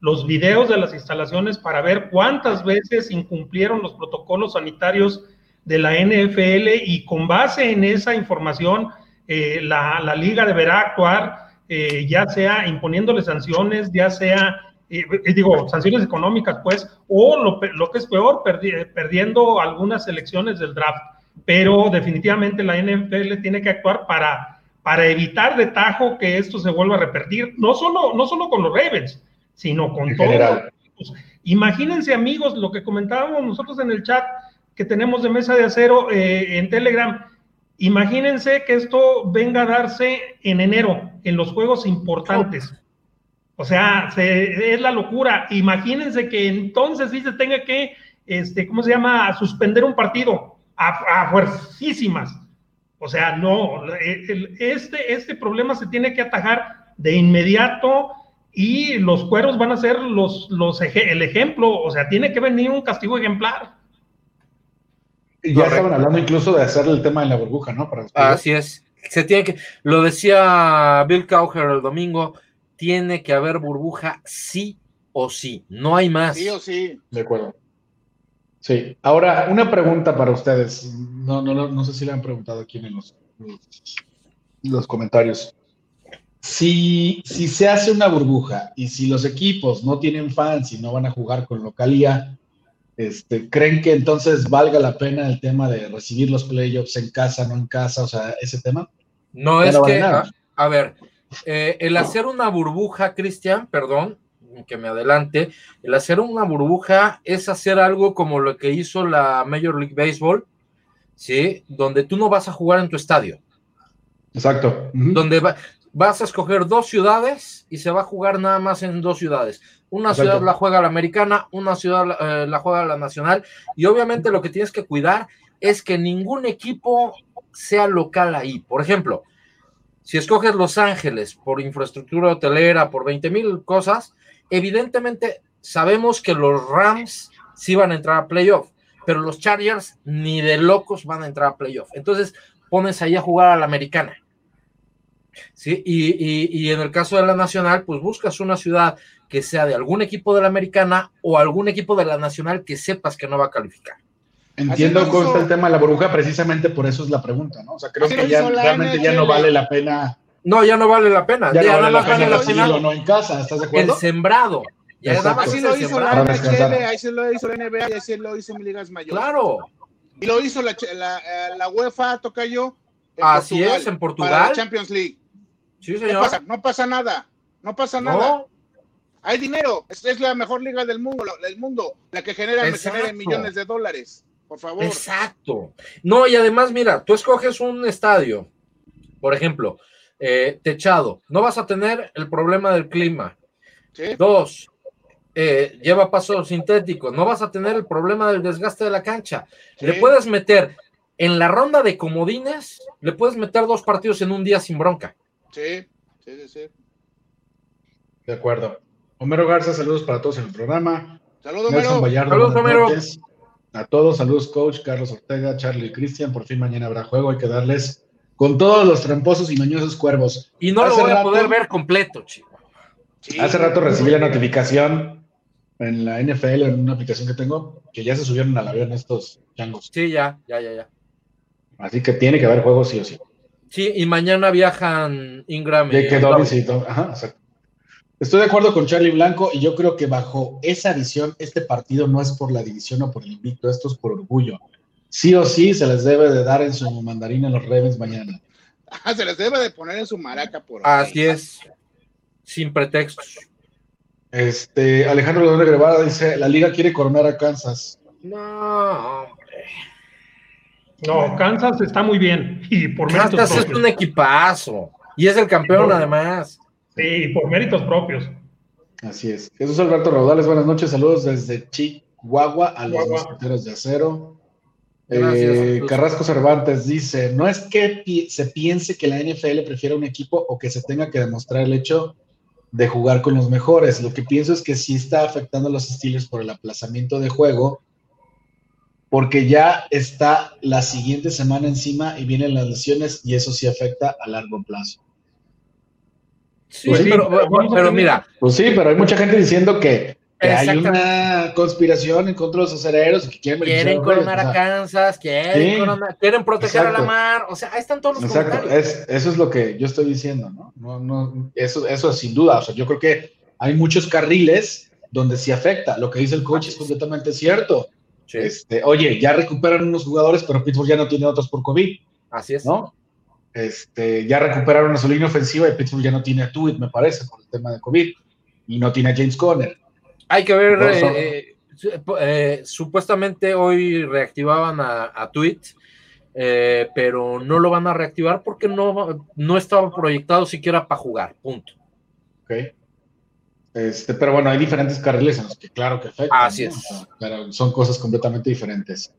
[SPEAKER 1] los videos de las instalaciones para ver cuántas veces incumplieron los protocolos sanitarios de la NFL y con base en esa información, eh, la, la liga deberá actuar, eh, ya sea imponiéndole sanciones, ya sea digo, sanciones económicas, pues, o lo, lo que es peor, perdi- perdiendo algunas elecciones del draft. Pero definitivamente la NFL tiene que actuar para, para evitar de tajo que esto se vuelva a repetir, no solo, no solo con los Ravens, sino con
[SPEAKER 2] En
[SPEAKER 1] todo.
[SPEAKER 2] general.
[SPEAKER 1] Imagínense, amigos, lo que comentábamos nosotros en el chat que tenemos de mesa de acero eh, en Telegram. Imagínense que esto venga a darse en enero, en los juegos importantes. O sea, se- es la locura. Imagínense que entonces sí se tenga que, este, ¿cómo se llama?, suspender un partido a, a fuercísimas. O sea, no, el- este, este problema se tiene que atajar de inmediato y los cueros van a ser los, los eje- el ejemplo. O sea, tiene que venir un castigo ejemplar.
[SPEAKER 2] Y ya
[SPEAKER 4] Correcto.
[SPEAKER 2] estaban hablando incluso de hacerle el tema de la burbuja, ¿no? Para
[SPEAKER 4] Así es. Se tiene que, lo decía Bill Cowher el domingo, tiene que haber burbuja sí o sí, no hay más.
[SPEAKER 3] Sí o sí.
[SPEAKER 2] De acuerdo. Sí. Ahora, una pregunta para ustedes. No, no, no, no sé si le han preguntado aquí en los, los comentarios. Si, si se hace una burbuja y si los equipos no tienen fans y no van a jugar con localía, este, ¿creen que entonces valga la pena el tema de recibir los playoffs en casa, no en casa? O sea, ese tema.
[SPEAKER 4] No es
[SPEAKER 2] no vale
[SPEAKER 4] que, a ver, eh, el hacer una burbuja, Cristian, perdón, que me adelante, el hacer una burbuja es hacer algo como lo que hizo la Major League Baseball, ¿sí? Donde tú no vas a jugar en tu estadio,
[SPEAKER 2] Exacto.
[SPEAKER 4] Donde va- vas a escoger dos ciudades y se va a jugar nada más en dos ciudades. Una
[SPEAKER 2] Exacto.
[SPEAKER 4] ciudad la juega la americana, una ciudad eh, la juega la nacional, y obviamente lo que tienes que cuidar es que ningún equipo sea local ahí. Por ejemplo, si escoges Los Ángeles por infraestructura hotelera, por 20 mil cosas, evidentemente sabemos que los Rams sí van a entrar a playoff, pero los Chargers ni de locos van a entrar a playoff. Entonces pones ahí a jugar a la americana. ¿Sí? Y, y- y en el caso de la nacional, pues buscas una ciudad que sea de algún equipo de la americana o algún equipo de la nacional que sepas que no va a calificar.
[SPEAKER 2] Entiendo cómo está el tema de la burbuja, precisamente por eso es la pregunta, ¿no? O sea, creo
[SPEAKER 3] Así
[SPEAKER 2] que ya realmente ya no vale la pena,
[SPEAKER 4] No, ya no vale la pena.
[SPEAKER 2] ya
[SPEAKER 4] Ya
[SPEAKER 2] no vale la pena
[SPEAKER 4] la
[SPEAKER 2] recibirlo
[SPEAKER 4] final.
[SPEAKER 2] no en casa, ¿estás de
[SPEAKER 4] El
[SPEAKER 2] acuerdo?
[SPEAKER 4] sembrado. Ya nada
[SPEAKER 2] Exacto.
[SPEAKER 4] más
[SPEAKER 3] Así lo
[SPEAKER 4] el
[SPEAKER 3] hizo la. NHL, así lo hizo la NBA y así lo hizo mi ligas mayores.
[SPEAKER 4] Claro.
[SPEAKER 3] Y lo hizo la, la, eh, la UEFA, toca yo.
[SPEAKER 4] Así es, en Portugal.
[SPEAKER 3] Para la Champions League.
[SPEAKER 4] Sí,
[SPEAKER 3] No
[SPEAKER 4] señor.
[SPEAKER 3] pasa, no pasa nada. No pasa nada.
[SPEAKER 4] No,
[SPEAKER 3] Hay dinero. Es, es la mejor liga del mundo, la- del mundo. La que genera, genera millones de dólares. Por favor.
[SPEAKER 4] exacto. No, y además, mira, tú escoges un estadio, por ejemplo, eh, techado. No vas a tener el problema del clima.
[SPEAKER 3] ¿Sí?
[SPEAKER 4] Dos, eh, lleva paso sintético. No vas a tener el problema del desgaste de la cancha.
[SPEAKER 3] Sí.
[SPEAKER 4] Le puedes meter en la ronda de comodines, le puedes meter dos partidos en un día sin bronca.
[SPEAKER 3] Sí, sí, sí, sí.
[SPEAKER 2] De acuerdo. Homero Garza, saludos para todos en el programa.
[SPEAKER 3] Saludos,
[SPEAKER 2] Nelson
[SPEAKER 3] Homero.
[SPEAKER 2] Vallardo,
[SPEAKER 4] Saludos, Homero.
[SPEAKER 2] noches. A todos, saludos, coach, Carlos Ortega, Charlie y Cristian. Por fin mañana habrá juego. Hay que darles con todos los tramposos y mañosos cuervos.
[SPEAKER 4] Y no lo voy a poder ver completo, chico.
[SPEAKER 3] Sí.
[SPEAKER 2] Hace rato recibí la notificación en la NFL, en una aplicación que tengo, que ya se subieron al avión estos changos.
[SPEAKER 4] Sí, ya, ya, ya, ya.
[SPEAKER 2] Así que tiene que haber juego sí o sí.
[SPEAKER 4] Sí, y mañana viajan Ingram y.
[SPEAKER 2] Ajá, exacto. Estoy de acuerdo con Charlie Blanco y yo creo que bajo esa visión, este partido no es por la división o por el invicto, esto es por orgullo. Sí o sí se les debe de dar en su mandarín a los Ravens mañana.
[SPEAKER 3] Ah, se les debe de poner en su maraca por ahí.
[SPEAKER 4] Así es. Sin pretextos.
[SPEAKER 2] Este, Alejandro León Guevara dice, la liga quiere coronar a Kansas.
[SPEAKER 4] No, hombre.
[SPEAKER 1] No, Kansas está muy bien. Y por méritos
[SPEAKER 4] Kansas es
[SPEAKER 1] propios.
[SPEAKER 4] un equipazo. Y es el campeón, además.
[SPEAKER 1] Sí, por méritos propios.
[SPEAKER 2] Así es. Jesús Alberto Rodales, buenas noches, saludos desde Chihuahua a los mosqueteros de acero.
[SPEAKER 4] Gracias,
[SPEAKER 2] Eh. Carrasco Cervantes dice, no es que pi- se piense que la NFL prefiera un equipo o que se tenga que demostrar el hecho de jugar con los mejores. Lo que pienso es que sí está afectando a los Steelers por el aplazamiento de juego, porque ya está la siguiente semana encima y vienen las lesiones y eso sí afecta a largo plazo.
[SPEAKER 4] Sí,
[SPEAKER 2] Pues sí,
[SPEAKER 4] pero,
[SPEAKER 1] pero
[SPEAKER 4] mira,
[SPEAKER 2] Pues sí, pero hay mucha gente diciendo que, que hay una conspiración en contra de los acereros que quieren
[SPEAKER 4] quieren coronar a Kansas, quieren,
[SPEAKER 2] Sí.
[SPEAKER 4] coronar- quieren proteger a la mar. O sea, ahí están todos los
[SPEAKER 2] Exacto,
[SPEAKER 4] comentarios.
[SPEAKER 2] es, eso es lo que yo estoy diciendo, ¿no? no, no eso, eso sin duda, o sea, yo creo que hay muchos carriles donde sí afecta, lo que dice el coach es completamente cierto.
[SPEAKER 4] Sí,
[SPEAKER 2] Este, oye, ya recuperan unos jugadores, pero Pittsburgh ya no tiene otros por COVID,
[SPEAKER 4] así es.
[SPEAKER 2] ¿no? Este, ya recuperaron a su línea ofensiva y Pittsburgh ya no tiene a Tuit, me parece, por el tema de COVID, y no tiene a James Conner.
[SPEAKER 4] Hay que ver, eh, eh, supuestamente hoy reactivaban a, a Tweet, eh, pero no lo van a reactivar porque no, no estaba proyectado siquiera para jugar, punto.
[SPEAKER 2] Ok. Este, pero bueno, hay diferentes carriles en los que claro que afectan.
[SPEAKER 4] Así es.
[SPEAKER 2] Pero son cosas completamente diferentes.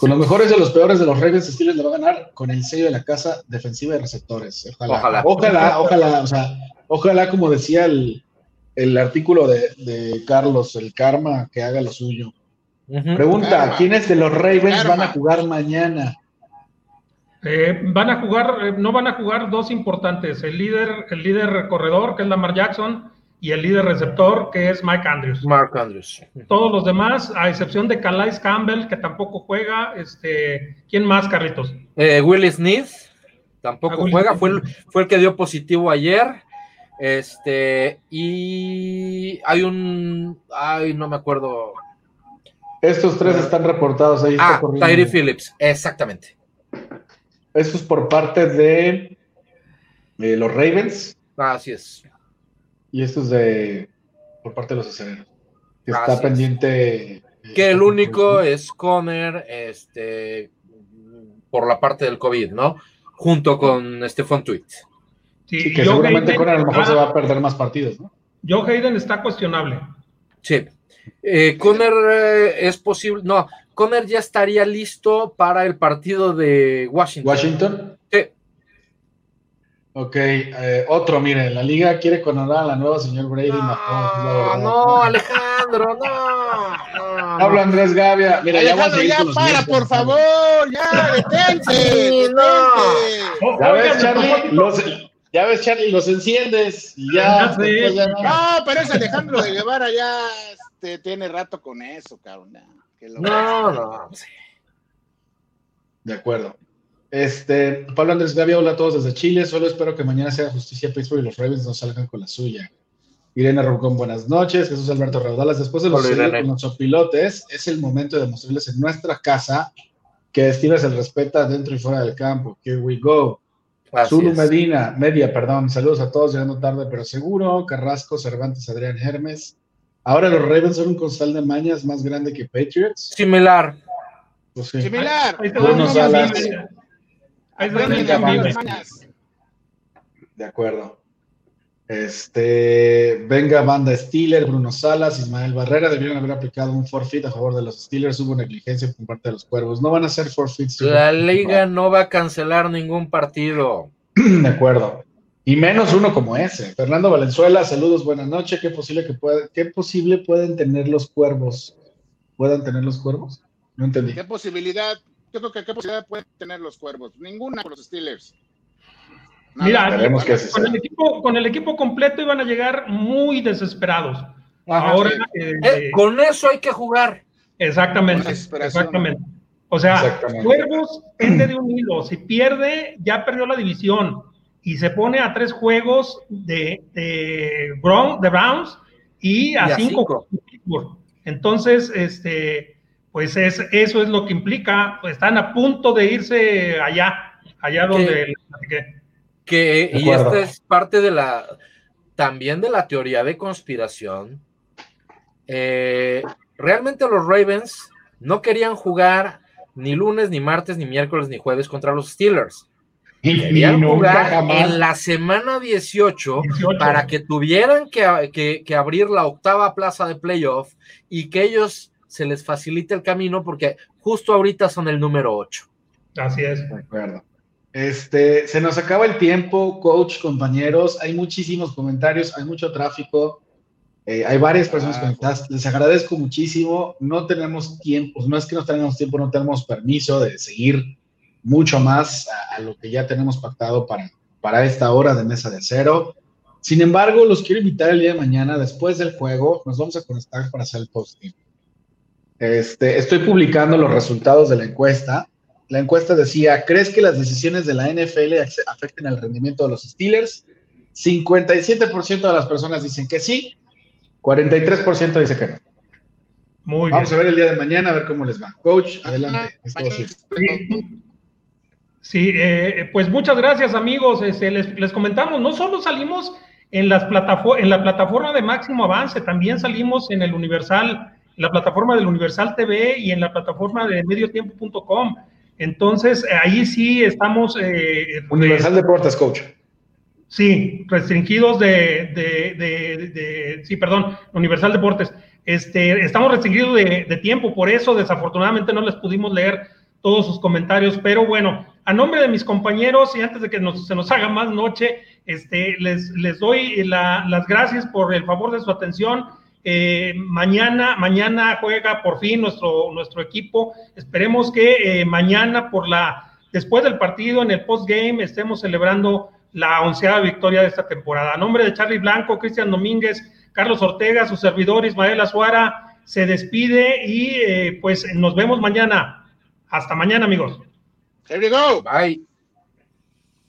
[SPEAKER 2] con los mejores de los peores de los Ravens, Steelers le va a ganar con el sello de la casa defensiva de receptores. Ojalá. Ojalá, ojalá, o sea, ojalá, como decía el, el artículo de, Carlos, el karma, que haga lo suyo. Pregunta, ¿quiénes de los Ravens van a jugar mañana?
[SPEAKER 1] Eh, van a jugar, eh, no van a jugar dos importantes, el líder, el líder corredor, que es Lamar Jackson, y el líder receptor, que es Mike Andrews.
[SPEAKER 4] Mark Andrews.
[SPEAKER 1] Todos los demás, a excepción de Calais Campbell, que tampoco juega, este, ¿quién más, Carlitos?
[SPEAKER 4] Eh, Will Smith, tampoco juega, fue el, fue el que dio positivo ayer. Este, y hay un, ay, no me acuerdo.
[SPEAKER 2] Estos tres están reportados ahí.
[SPEAKER 4] Ah, Tyree Phillips, exactamente.
[SPEAKER 2] Esto es por parte de, los Ravens.
[SPEAKER 4] Así es.
[SPEAKER 2] Y esto es de por parte de los aceleros. Que está pendiente.
[SPEAKER 4] Eh, que el único es Conner, este, por la parte del COVID, ¿no? Junto con Stefan Tweet.
[SPEAKER 2] Sí, que seguramente Conner a lo mejor se va a perder más partidos, ¿no?
[SPEAKER 1] Joe Hayden está cuestionable.
[SPEAKER 4] Sí. Eh, Conner eh, es posible, no, Conner ya estaría listo para el partido de Washington.
[SPEAKER 2] ¿Washington?
[SPEAKER 4] Sí.
[SPEAKER 2] Ok, eh, otro, miren, la liga quiere coronar a la nueva señor Brady.
[SPEAKER 4] No, no, Alejandro, no.
[SPEAKER 2] Habla Andrés Gavia.
[SPEAKER 3] Mira, Alejandro, ya, ya para, por favor, ya, detente. detente. No.
[SPEAKER 2] Ya ves, Charlie, los, ya ves, Charlie, los enciendes y ya.
[SPEAKER 3] No, pero ese Alejandro de Guevara ya este, tiene rato con eso, cabrón.
[SPEAKER 4] no, no.
[SPEAKER 2] De acuerdo. Este, Pablo Andrés Gavia, hola a todos desde Chile. Solo espero que mañana sea justicia Pittsburgh y los Ravens no salgan con la suya. Irene Rucón, buenas noches. Jesús Alberto Raudalas, después de los, con los pilotes, es el momento de mostrarles en nuestra casa que Steelers se respeta dentro y fuera del campo. Here we go. Zulu Medina, media, perdón. Saludos a todos, llegando tarde, pero seguro. Carrasco, Cervantes, Adrián Hermes. Ahora los Ravens son un costal de mañas más grande que Patriots.
[SPEAKER 4] Similar.
[SPEAKER 3] Pues Similar.
[SPEAKER 2] De acuerdo. Este, venga banda Steeler, Bruno Salas, Ismael Barrera debieron haber aplicado un forfeit a favor de los Steelers, hubo negligencia por parte de los cuervos. No van a ser forfeits.
[SPEAKER 4] La liga no va a cancelar ningún partido.
[SPEAKER 2] De acuerdo. Y menos uno como ese. Fernando Valenzuela, saludos, buenas noches. ¿Qué posible que puede, qué posible pueden tener los cuervos? ¿Puedan tener los cuervos? No entendí.
[SPEAKER 3] ¿Qué posibilidad? Yo creo que qué posibilidad pueden tener los cuervos. Ninguna con los Steelers.
[SPEAKER 1] Mira, con, el equipo, con el equipo completo iban a llegar muy desesperados. Ahora,
[SPEAKER 4] eh, eh, con eso hay que jugar.
[SPEAKER 1] Exactamente, exactamente. O sea, Cuervos pende de un hilo. Si pierde, ya perdió la división y se pone a tres juegos de, de, Browns y a, cinco. Entonces, este, pues es, eso es lo que implica. están a punto de irse allá, allá donde
[SPEAKER 4] que, y esta es parte de la, también de la teoría de conspiración. Eh, realmente los Ravens no querían jugar ni lunes, ni martes, ni miércoles, ni jueves contra los Steelers. Querían jugar en la semana 18, para que tuvieran que, que, abrir la octava plaza de playoff y que ellos se les facilite el camino porque justo ahorita son el número 8.
[SPEAKER 1] Así es.
[SPEAKER 2] De acuerdo. Este, se nos acaba el tiempo, coach, compañeros. Hay muchísimos comentarios, hay mucho tráfico. Eh, hay varias personas ah, conectadas. Les agradezco muchísimo. No tenemos tiempo, no es que no tengamos tiempo, no tenemos permiso de seguir mucho más a, lo que ya tenemos pactado para, para esta hora de mesa de cero. Sin embargo, los quiero invitar el día de mañana, después del juego, nos vamos a conectar para hacer el posting. Este, estoy publicando los resultados de la encuesta la encuesta decía, ¿crees que las decisiones de la NFL afecten el rendimiento de los Steelers? 57% de las personas dicen que sí, 43% dice que no. Muy Vamos a ver el día de mañana, a ver cómo les va. Coach, adelante.
[SPEAKER 1] Sí, eh, pues muchas gracias amigos. Este, les, comentamos, no solo salimos en, las en la plataforma de máximo avance, también salimos en el Universal, la plataforma del Universal TV y en la plataforma de mediotiempo.com. Entonces, ahí sí estamos...
[SPEAKER 2] Eh, Universal Deportes, coach.
[SPEAKER 1] Sí, restringidos de, de, sí, perdón, Universal Deportes. Este, estamos restringidos de, tiempo, por eso desafortunadamente no les pudimos leer todos sus comentarios, pero bueno, a nombre de mis compañeros y antes de que se nos haga más noche, este, les, les doy las gracias por el favor de su atención. Eh, mañana, mañana juega por fin nuestro, nuestro equipo. Esperemos que eh, mañana por la, después del partido en el postgame estemos celebrando la onceava victoria de esta temporada. A nombre de Charlie Blanco, Cristian Domínguez, Carlos Ortega, su servidor Ismael Azuara, se despide y eh, pues nos vemos mañana. Hasta mañana, amigos.
[SPEAKER 3] Here we go.
[SPEAKER 4] Bye.